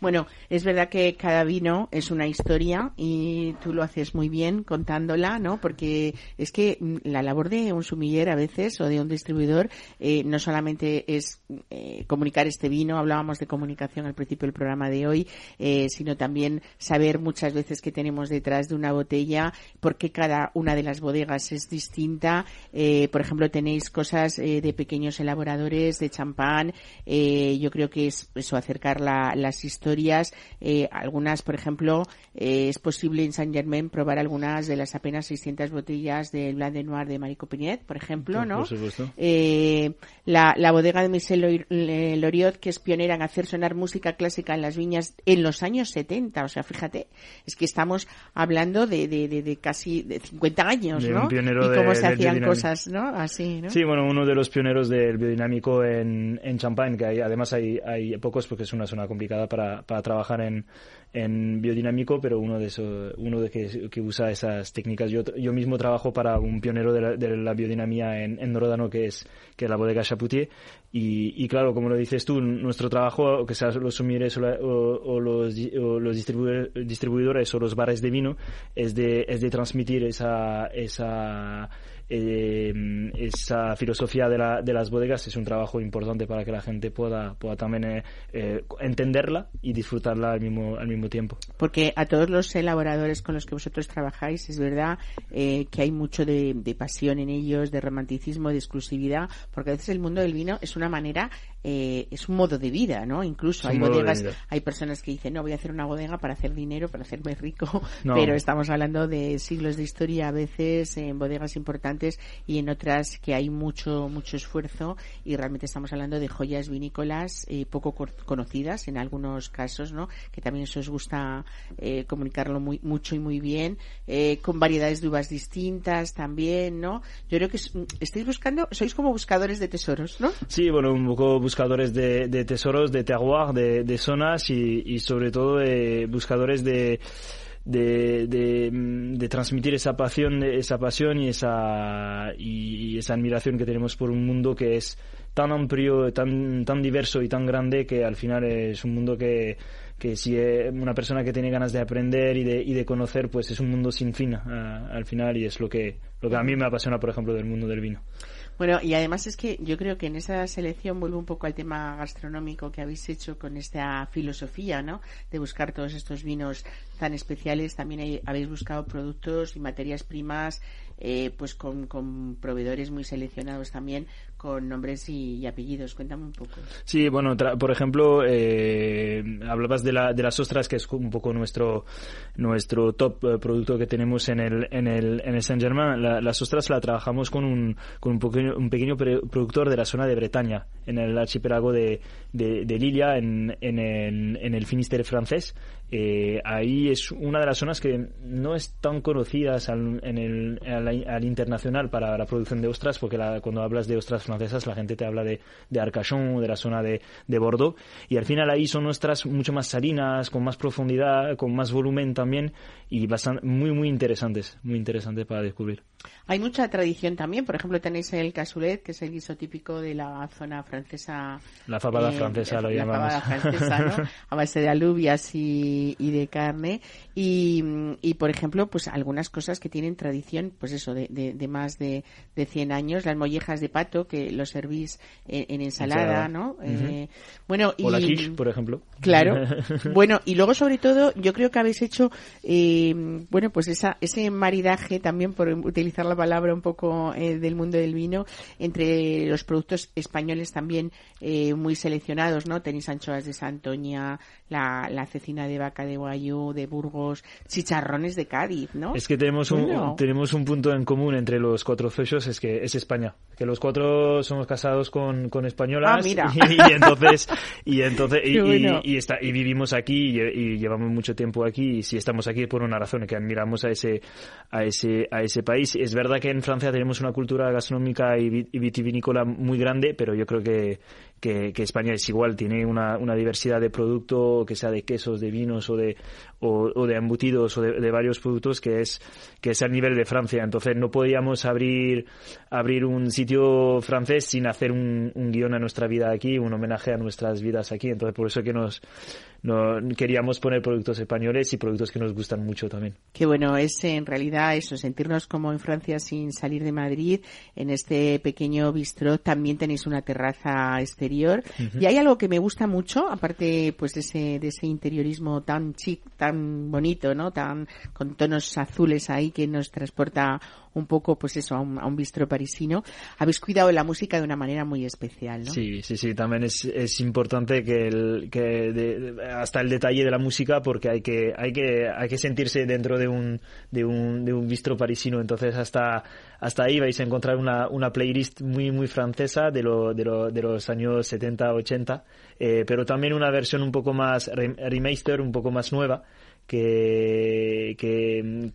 Bueno, es verdad que cada vino es una historia y tú lo haces muy bien contándola, ¿no? Porque es que mm, la labor de un sumiller a veces o de un distribuidor eh, no solamente es eh, comunicar este vino, hablábamos de comunicación al principio del programa de hoy, eh, sino también saber muchas veces que tenemos detrás de una botella, porque cada una de las bodegas es distinta. Eh, por ejemplo, tenéis cosas de pequeños elaboradores de champán. Yo creo que es eso, acercar la, las historias, eh, algunas, por ejemplo, eh, es posible en Saint Germain probar algunas de las apenas 600 botellas del Blanc de Noir de Marico Pinet, por ejemplo, ¿no? Eh, la, la, bodega de Michel Loriot, que es pionera en hacer sonar música clásica en las viñas en los años 70, o sea, fíjate, es que estamos hablando de, de, de, casi de 50 años, ¿no? y cómo se hacían cosas, ¿no? Así, ¿no? Sí, bueno, uno de los pioneros del biodinámico en, en Champagne, que hay, además hay, hay pocos porque es una zona complicada para, para trabajar en, en biodinámico, pero uno de esos, uno de que, que usa esas técnicas. Yo, yo mismo trabajo para un pionero de la, de la biodinamia en, en Norodano, que es, que es la bodega Chapoutier, y, y, claro, como lo dices tú, nuestro trabajo, que sea los sumieres o, o, los, o los distribuidores o los bares de vino, es de, es de transmitir esa, esa eh, esa filosofía de, la, de, las bodegas es un trabajo importante para que la gente pueda, pueda también eh, eh, entenderla y disfrutarla al mismo, al mismo tiempo. Porque a todos los elaboradores con los que vosotros trabajáis, es verdad eh, que hay mucho de, de, pasión en ellos, de romanticismo, de exclusividad, porque a veces el mundo del vino es una manera, es un modo de vida, ¿no? Incluso hay bodegas, hay personas que dicen, no, voy a hacer una bodega para hacer dinero, para hacerme rico, pero estamos hablando de siglos de historia a veces en bodegas importantes y en otras que hay mucho mucho esfuerzo y realmente estamos hablando de joyas vinícolas eh, poco conocidas en algunos casos, ¿no? Que también eso os gusta eh, comunicarlo muy mucho y muy bien, eh, con variedades de uvas distintas también, ¿no? Yo creo que estáis buscando, sois como buscadores de tesoros, ¿no? Sí, bueno, un poco buscadores de, tesoros, de terroir, de, de zonas y, y sobre todo de buscadores de de, de, transmitir esa pasión, esa pasión y esa, y esa admiración que tenemos por un mundo que es tan amplio, tan, tan diverso y tan grande que al final es un mundo que, que si es una persona que tiene ganas de aprender y de, y de conocer, pues es un mundo sin fin al final y es lo que, lo que a mí me apasiona, por ejemplo, del mundo del vino. Bueno, y además es que yo creo que en esa selección vuelvo un poco al tema gastronómico que habéis hecho con esta filosofía, ¿no? De buscar todos estos vinos tan especiales. También habéis buscado productos y materias primas eh, pues con, proveedores muy seleccionados también, con nombres y, apellidos. Cuéntame un poco. Sí, bueno, por ejemplo, eh, hablabas de, la, de las ostras, que es un poco nuestro, nuestro top eh, producto que tenemos en el, en el, en el Saint-Germain. las ostras la trabajamos con un, con un, pequeño, un pequeño productor de la zona de Bretaña, en el archipiélago de, de, de Lilia, en, en, el, en el Finisterre francés. Eh, ahí es una de las zonas que no es tan conocidas al, en el, al, internacional para la producción de ostras, porque cuando hablas de ostras francesas la gente te habla de, de Arcachon, de la zona de, de, Bordeaux, y al final ahí son ostras mucho más salinas, con más profundidad, con más volumen también, y bastante, muy, muy interesantes, muy interesantes para descubrir. Hay mucha tradición también, por ejemplo tenéis el cassoulet, que es el guiso típico de la zona francesa. La fabada eh, francesa lo llamamos. La fabada francesa, ¿no? A base de alubias y, y de carne. Y, y, por ejemplo, pues algunas cosas que tienen tradición, pues eso, de, de, más de, de 100 años, las mollejas de pato, que lo servís en, ensalada, ¿no? eh, bueno, o la quiche, por ejemplo. Claro. bueno, y luego sobre todo, yo creo que habéis hecho, eh, bueno, pues esa, ese maridaje también por utilizar la palabra un poco eh, del mundo del vino, entre los productos españoles también eh, muy seleccionados, ¿no? Tenéis anchoas de Santoña, la, la cecina de de Guayú, de Burgos, chicharrones de Cádiz, ¿no? Es que tenemos un, tenemos un punto en común entre los cuatro fechos, es que es España. Que los cuatro somos casados con, con españolas. Ah, y, entonces, y entonces, y, está, y vivimos aquí y, llevamos mucho tiempo aquí y si estamos aquí por una razón, que admiramos a ese, a ese, a ese país. Es verdad que en Francia tenemos una cultura gastronómica y vitivinícola muy grande, pero yo creo que, que, España es igual, tiene una, una, diversidad de producto, que sea de quesos, de vinos o de, o, de embutidos o de, varios productos que es, que es al nivel de Francia. Entonces no podíamos abrir, abrir un sitio francés sin hacer un, un guion a nuestra vida aquí, un homenaje a nuestras vidas aquí. Entonces por eso que nos, no, queríamos poner productos españoles y productos que nos gustan mucho también. Qué bueno es en realidad eso, sentirnos como en Francia sin salir de Madrid. En este pequeño bistrot también tenéis una terraza exterior y hay algo que me gusta mucho, aparte pues de ese, de ese interiorismo tan chic, tan bonito, ¿no? Tan con tonos azules ahí que nos transporta un poco, pues eso, a un, a un bistro parisino, habéis cuidado la música de una manera muy especial, ¿no? Sí, sí, sí. También es, es importante que, el, que hasta el detalle de la música, porque hay que, hay que, hay que sentirse dentro de un, de un, de un bistro parisino. Entonces, hasta, hasta ahí vais a encontrar una, una playlist muy, muy francesa de, lo, de, lo, de los años 70, 80, eh, pero también una versión un poco más remaster, un poco más nueva, que, que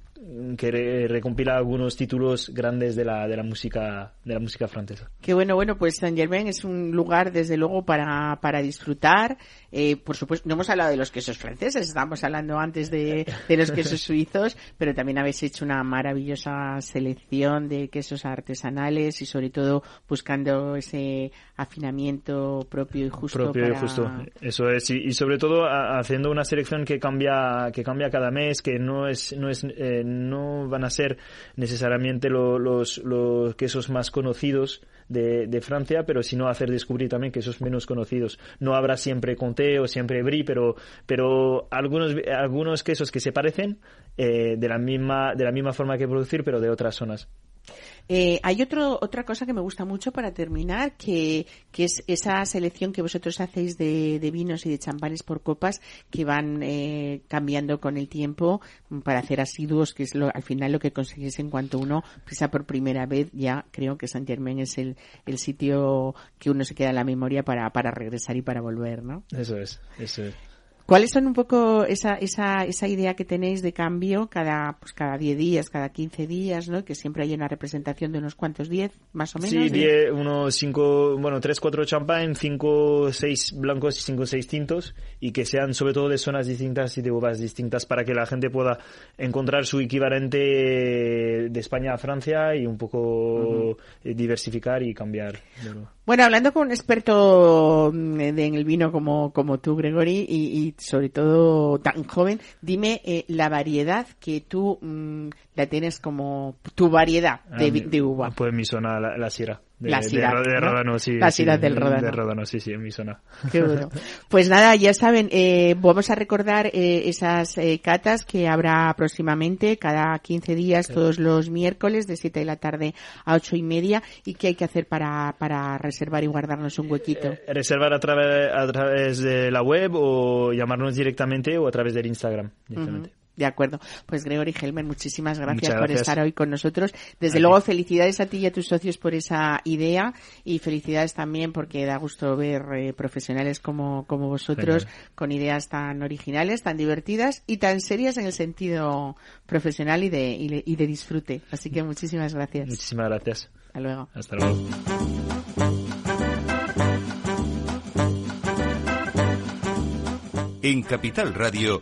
que recompila algunos títulos grandes de la, de la música de la música francesa. Qué bueno, bueno, pues Saint Germain es un lugar desde luego para, para disfrutar. Eh, por supuesto, no hemos hablado de los quesos franceses, estábamos hablando antes de, de los quesos suizos, pero también habéis hecho una maravillosa selección de quesos artesanales y sobre todo buscando ese afinamiento propio y justo. Propio y justo, eso es, y, sobre todo haciendo una selección que cambia que cambia cada mes, que no es no es eh, no van a ser necesariamente los, los quesos más conocidos de, Francia, pero sino hacer descubrir también quesos menos conocidos. No habrá siempre Comté o siempre Brie, pero, pero algunos, algunos quesos que se parecen eh, de, la misma, de la misma forma que producir, pero de otras zonas. Eh, hay otro, otra cosa que me gusta mucho para terminar, que, que es esa selección que vosotros hacéis de, de vinos y de champanes por copas que van eh, cambiando con el tiempo para hacer asiduos, que es lo, al final lo que conseguís en cuanto uno pisa por primera vez. Ya creo que Saint Germain es el, el sitio que uno se queda en la memoria para, para regresar y para volver, ¿no? Eso es, eso es. ¿Cuáles son un poco esa, esa, esa idea que tenéis de cambio cada, pues cada 10 días, cada 15 días, ¿no? Que siempre hay una representación de unos cuantos 10, más o menos. Sí, 10, unos 5, bueno, 3, 4 champán, 5, 6 blancos y 5, 6 tintos y que sean sobre todo de zonas distintas y de uvas distintas para que la gente pueda encontrar su equivalente de España a Francia y un poco uh -huh. diversificar y cambiar. Bueno, hablando con un experto mm, en el vino como, como tú, Gregory, y, y sobre todo tan joven, dime eh, la variedad que tú mmm, la tienes como tu variedad de, ah, de uva. Pues mi zona, la, la sierra. De, la Syrah, de, de ¿no? Ródano, sí. La sí, Syrah del Ródano. De Ródano, sí, sí, en mi zona. Qué bueno. Pues nada, ya saben, eh, vamos a recordar eh, esas eh, catas que habrá próximamente, cada 15 días, sí. todos los miércoles, de 7 de la tarde a 8 y media, y qué hay que hacer para, para reservar y guardarnos un huequito. Eh, reservar a, través a través de la web o llamarnos directamente o a través del Instagram. Directamente. Uh -huh. De acuerdo. Pues Gregory Helmer, muchísimas gracias, gracias, por estar hoy con nosotros. Desde luego, felicidades a ti y a tus socios por esa idea y felicidades también porque da gusto ver eh, profesionales como, como vosotros Genial. con ideas tan originales, tan divertidas y tan serias en el sentido profesional y de, y de, y de disfrute. Así que muchísimas gracias. Muchísimas gracias. Hasta luego. Hasta luego. En Capital Radio,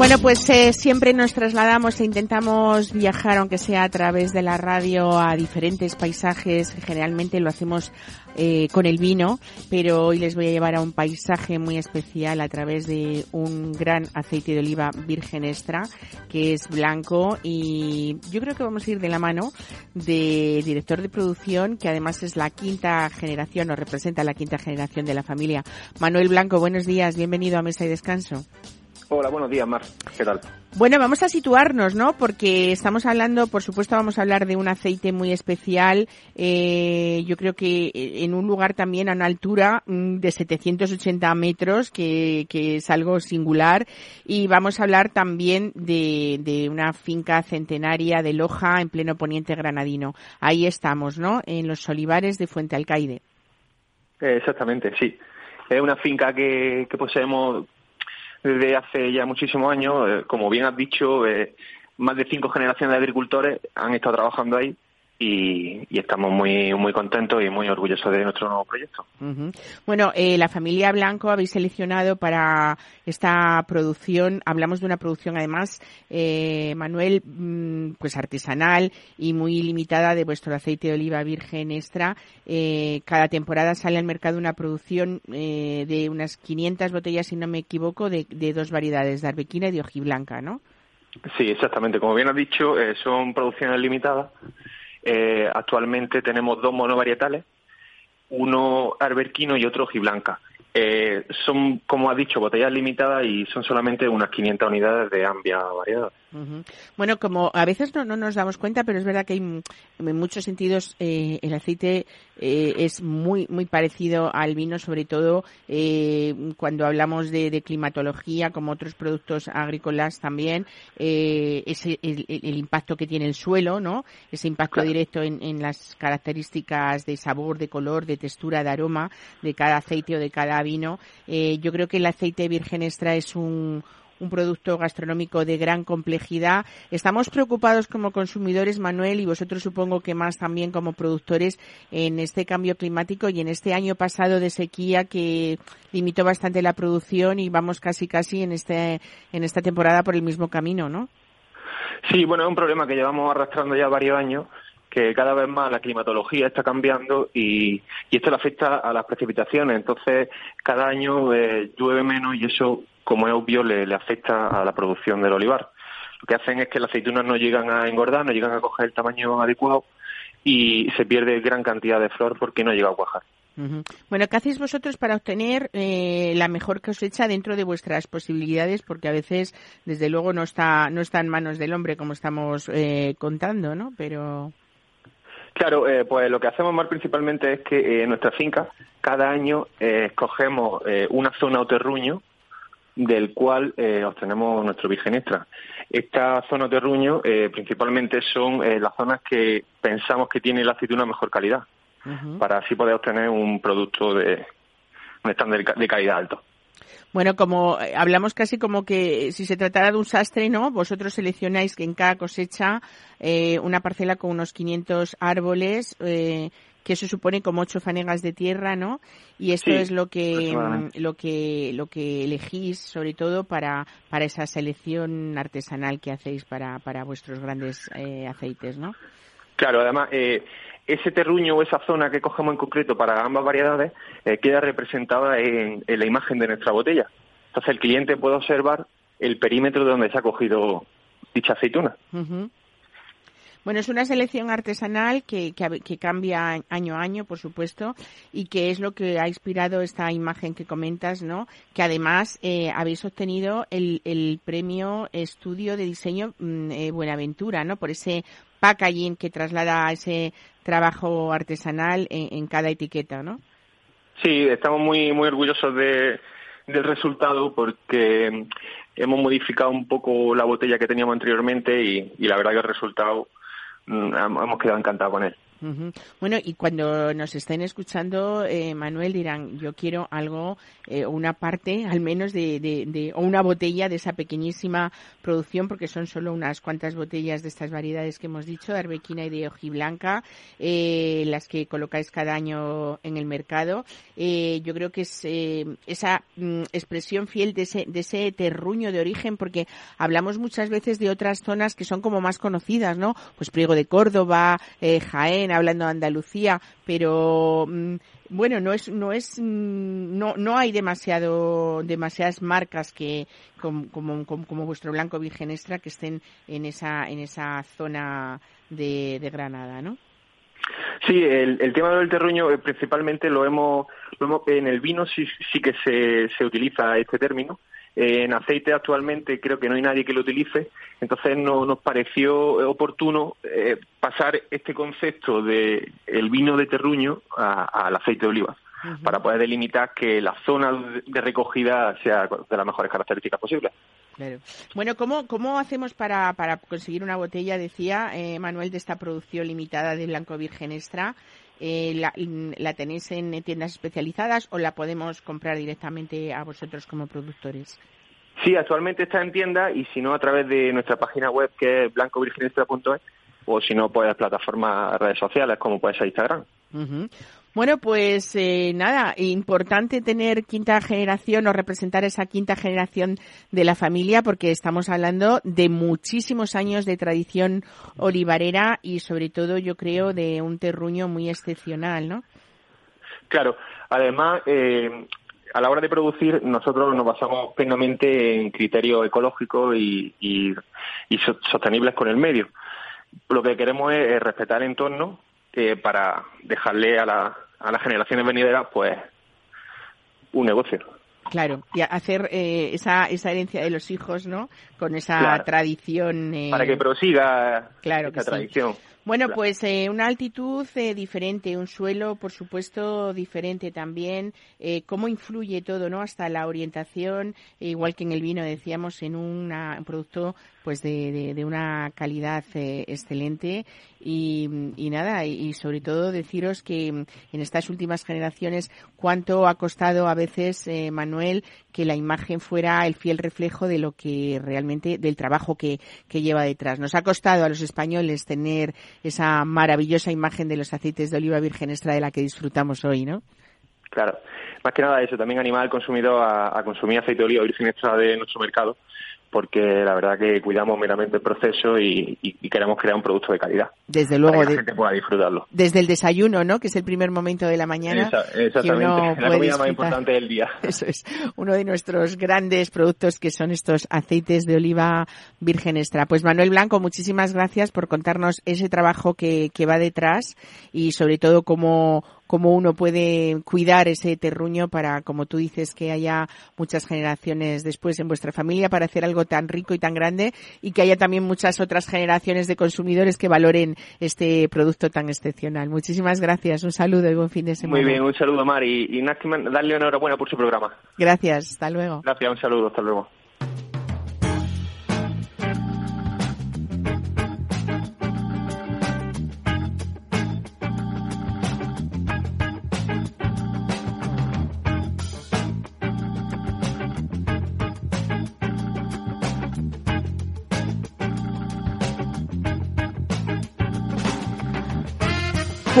Bueno, pues eh, siempre nos trasladamos e intentamos viajar, aunque sea a través de la radio, a diferentes paisajes. Generalmente lo hacemos eh, con el vino, pero hoy les voy a llevar a un paisaje muy especial a través de un gran aceite de oliva virgen extra, que es blanco. Y yo creo que vamos a ir de la mano de director de producción, que además es la quinta generación, o representa la quinta generación de la familia. Manuel Blanco, buenos días, bienvenido a Mesa y Descanso. Hola, buenos días, Mar. ¿Qué tal? Bueno, vamos a situarnos, ¿no? Porque estamos hablando, por supuesto, vamos a hablar de un aceite muy especial. Eh, yo creo que en un lugar también a una altura mm, de 780 metros, que, que es algo singular. Y vamos a hablar también de, de una finca centenaria de Loja en pleno poniente granadino. Ahí estamos, ¿no? En los olivares de Fuente Alcaide. Eh, exactamente, sí. Es una finca que, que poseemos desde hace ya muchísimos años. Eh, como bien has dicho, eh, más de cinco generaciones de agricultores han estado trabajando ahí y, estamos muy muy contentos y muy orgullosos de nuestro nuevo proyecto. Bueno, eh, la familia Blanco habéis seleccionado para esta producción, hablamos de una producción además, eh, Manuel, mm, pues artesanal y muy limitada de vuestro aceite de oliva virgen extra. Eh, cada temporada sale al mercado una producción de unas 500 botellas, si no me equivoco, de, de dos variedades, de arbequina y de hojiblanca, ¿no? Sí, exactamente. Como bien has dicho, son producciones limitadas eh, actualmente tenemos dos monovarietales, uno arbequino y otro hojiblanca. Eh, son, como ha dicho, botellas limitadas y son solamente unas 500 unidades de Bueno, como a veces no, nos damos cuenta, pero es verdad que hay, en muchos sentidos eh, el aceite eh, es muy muy parecido al vino, sobre todo eh, cuando hablamos de, climatología, como otros productos agrícolas también, ese, el, impacto que tiene el suelo, ¿no? Ese impacto directo en, en las características de sabor, de color, de textura, de aroma de cada aceite o de cada vino. yo creo que el aceite virgen extra es un un producto gastronómico de gran complejidad. Estamos preocupados como consumidores, Manuel, y vosotros supongo que más también como productores en este cambio climático y en este año pasado de sequía que limitó bastante la producción y vamos casi casi en este en esta temporada por el mismo camino, ¿no? Sí, bueno, es un problema que llevamos arrastrando ya varios años que cada vez más la climatología está cambiando y, esto le afecta a las precipitaciones. Entonces, cada año eh, llueve menos y eso como es obvio, le, afecta a la producción del olivar. Lo que hacen es que las aceitunas no llegan a engordar, no llegan a coger el tamaño adecuado y se pierde gran cantidad de flor porque no llega a cuajar. Bueno, ¿qué hacéis vosotros para obtener eh, la mejor cosecha dentro de vuestras posibilidades? Porque a veces, desde luego, no está, no está en manos del hombre, como estamos eh, contando, ¿no? Pero. Claro, eh, pues lo que hacemos más principalmente es que en nuestra finca, cada año escogemos una zona o terruño del cual eh, obtenemos nuestro virgen extra. Estas zonas de ruño eh, principalmente son eh, las zonas que pensamos que tiene la aceituna mejor calidad, para así poder obtener un producto de un estándar de calidad alto. Bueno, como hablamos casi como que si se tratara de un sastre, ¿no? Vosotros seleccionáis que en cada cosecha una parcela con unos 500 árboles que eso supone como ocho fanegas de tierra, ¿no? Y esto es lo que lo que lo que elegís sobre todo para para esa selección artesanal que hacéis para para vuestros grandes eh, aceites, ¿no? Claro, además eh, ese terruño o esa zona que cogemos en concreto para ambas variedades eh, queda representada en, la imagen de nuestra botella. Entonces el cliente puede observar el perímetro de donde se ha cogido dicha aceituna. Bueno, es una selección artesanal que, que, cambia año a año, por supuesto, y que es lo que ha inspirado esta imagen que comentas, ¿no? Que además eh, habéis obtenido el, el, premio Estudio de Diseño mm, eh, Buenaventura, ¿no? Por ese packaging que traslada ese trabajo artesanal en, cada etiqueta, ¿no? Sí, estamos muy, muy orgullosos de, del resultado porque hemos modificado un poco la botella que teníamos anteriormente y, y la verdad que el resultado Mm, hemos quedado encantados con él. Bueno, y cuando nos estén escuchando, eh, Manuel, dirán, yo quiero algo, eh, una parte al menos de, de, o una botella de esa pequeñísima producción, porque son solo unas cuantas botellas de estas variedades que hemos dicho, de arbequina y de hojiblanca, eh, las que colocáis cada año en el mercado. Eh, yo creo que es eh, esa mm, expresión fiel de ese, de ese terruño de origen, porque hablamos muchas veces de otras zonas que son como más conocidas, ¿no? Pues Priego de Córdoba, Jaén, hablando de Andalucía, pero mm, bueno, no es, no es, mm, no, no hay demasiado, demasiadas marcas que, como, como, como, vuestro Blanco Virgen Extra, que estén en esa, en esa zona de, Granada, ¿no? Sí, el, el, tema del terruño eh, principalmente lo hemos, lo hemos, en el vino sí, sí que se, se utiliza este término en aceite actualmente creo que no hay nadie que lo utilice, entonces no, nos pareció oportuno eh, pasar este concepto de el vino de terruño al aceite de oliva. para poder delimitar que la zona de recogida sea de las mejores características posibles. Bueno, ¿cómo, ¿cómo hacemos para, para conseguir una botella, decía eh, Manuel, de esta producción limitada de Blanco Virgen Extra? Eh, la, la, tenéis en tiendas especializadas o la podemos comprar directamente a vosotros como productores? Sí, actualmente está en tienda y si no a través de nuestra página web que es blancovirginestra.es o si no, pues plataformas, redes sociales como puede ser Instagram. Bueno, pues eh, nada, importante tener quinta generación o representar esa quinta generación de la familia porque estamos hablando de muchísimos años de tradición olivarera y sobre todo yo creo de un terruño muy excepcional, ¿no? Claro, además eh, a la hora de producir nosotros nos basamos plenamente en criterios ecológicos y, y, sostenibles con el medio. Lo que queremos es respetar el entorno eh, para dejarle a, la, a las generaciones venideras pues un negocio. Claro, y hacer eh, esa, esa herencia de los hijos, ¿no? Con esa tradición. Eh... Para que prosiga claro esa tradición. Bueno, pues eh, una altitud eh, diferente, un suelo, por supuesto, diferente también. Eh, ¿Cómo influye todo, no? Hasta la orientación, igual que en el vino decíamos, en un producto pues de, de, una calidad eh, excelente. Y, nada y, sobre todo deciros que en estas últimas generaciones cuánto ha costado a veces eh, Manuel que la imagen fuera el fiel reflejo de lo que realmente del trabajo que, que lleva detrás. Nos ha costado a los españoles tener esa maravillosa imagen de los aceites de oliva virgen extra de la que disfrutamos hoy no claro. Más que nada eso también animar al consumidor a consumir aceite de oliva virgen extra de nuestro mercado porque la verdad que cuidamos meramente el proceso y, queremos crear un producto de calidad. Desde luego. Para que la gente pueda disfrutarlo. Desde el desayuno, ¿no? Que es el primer momento de la mañana. exactamente, la comida más importante del día. Eso es. Uno de nuestros grandes productos que son estos aceites de oliva virgen extra. Pues Manuel Blanco, muchísimas gracias por contarnos ese trabajo que, que va detrás y sobre todo cómo cómo uno puede cuidar ese terruño para, como tú dices, que haya muchas generaciones después en vuestra familia para hacer algo tan rico y tan grande y que haya también muchas otras generaciones de consumidores que valoren este producto tan excepcional. Muchísimas gracias, un saludo y buen fin de semana. Muy bien, un saludo Mari y, y darle enhorabuena por su programa. Gracias, hasta luego. Gracias, un saludo, hasta luego.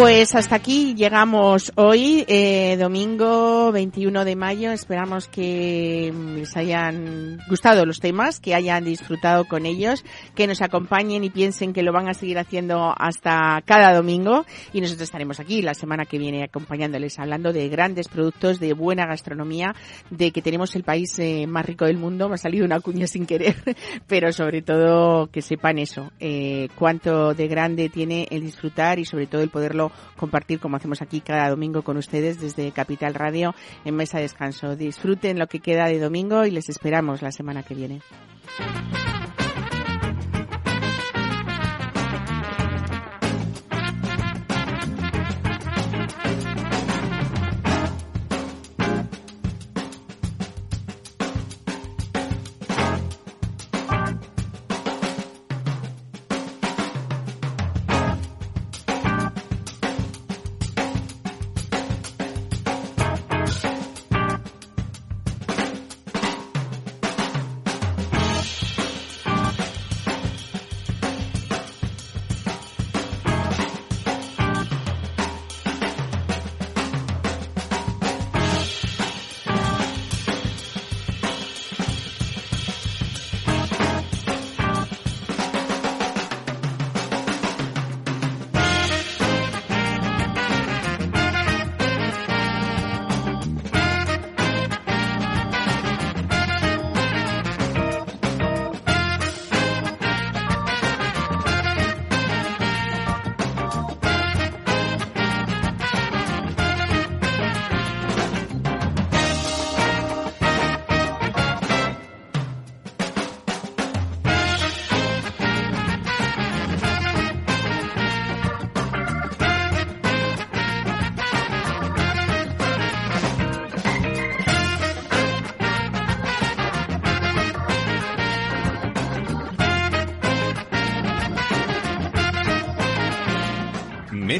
Pues hasta aquí llegamos hoy, eh, domingo 21 de mayo. Esperamos que les hayan gustado los temas, que hayan disfrutado con ellos, que nos acompañen y piensen que lo van a seguir haciendo hasta cada domingo. Y nosotros estaremos aquí la semana que viene acompañándoles, hablando de grandes productos, de buena gastronomía, de que tenemos el país eh, más rico del mundo. Me ha salido una cuña sin querer, pero sobre todo que sepan eso, eh, cuánto de grande tiene el disfrutar y sobre todo el poderlo compartir como hacemos aquí cada domingo con ustedes desde Capital Radio en Mesa de Descanso. Disfruten lo que queda de domingo y les esperamos la semana que viene.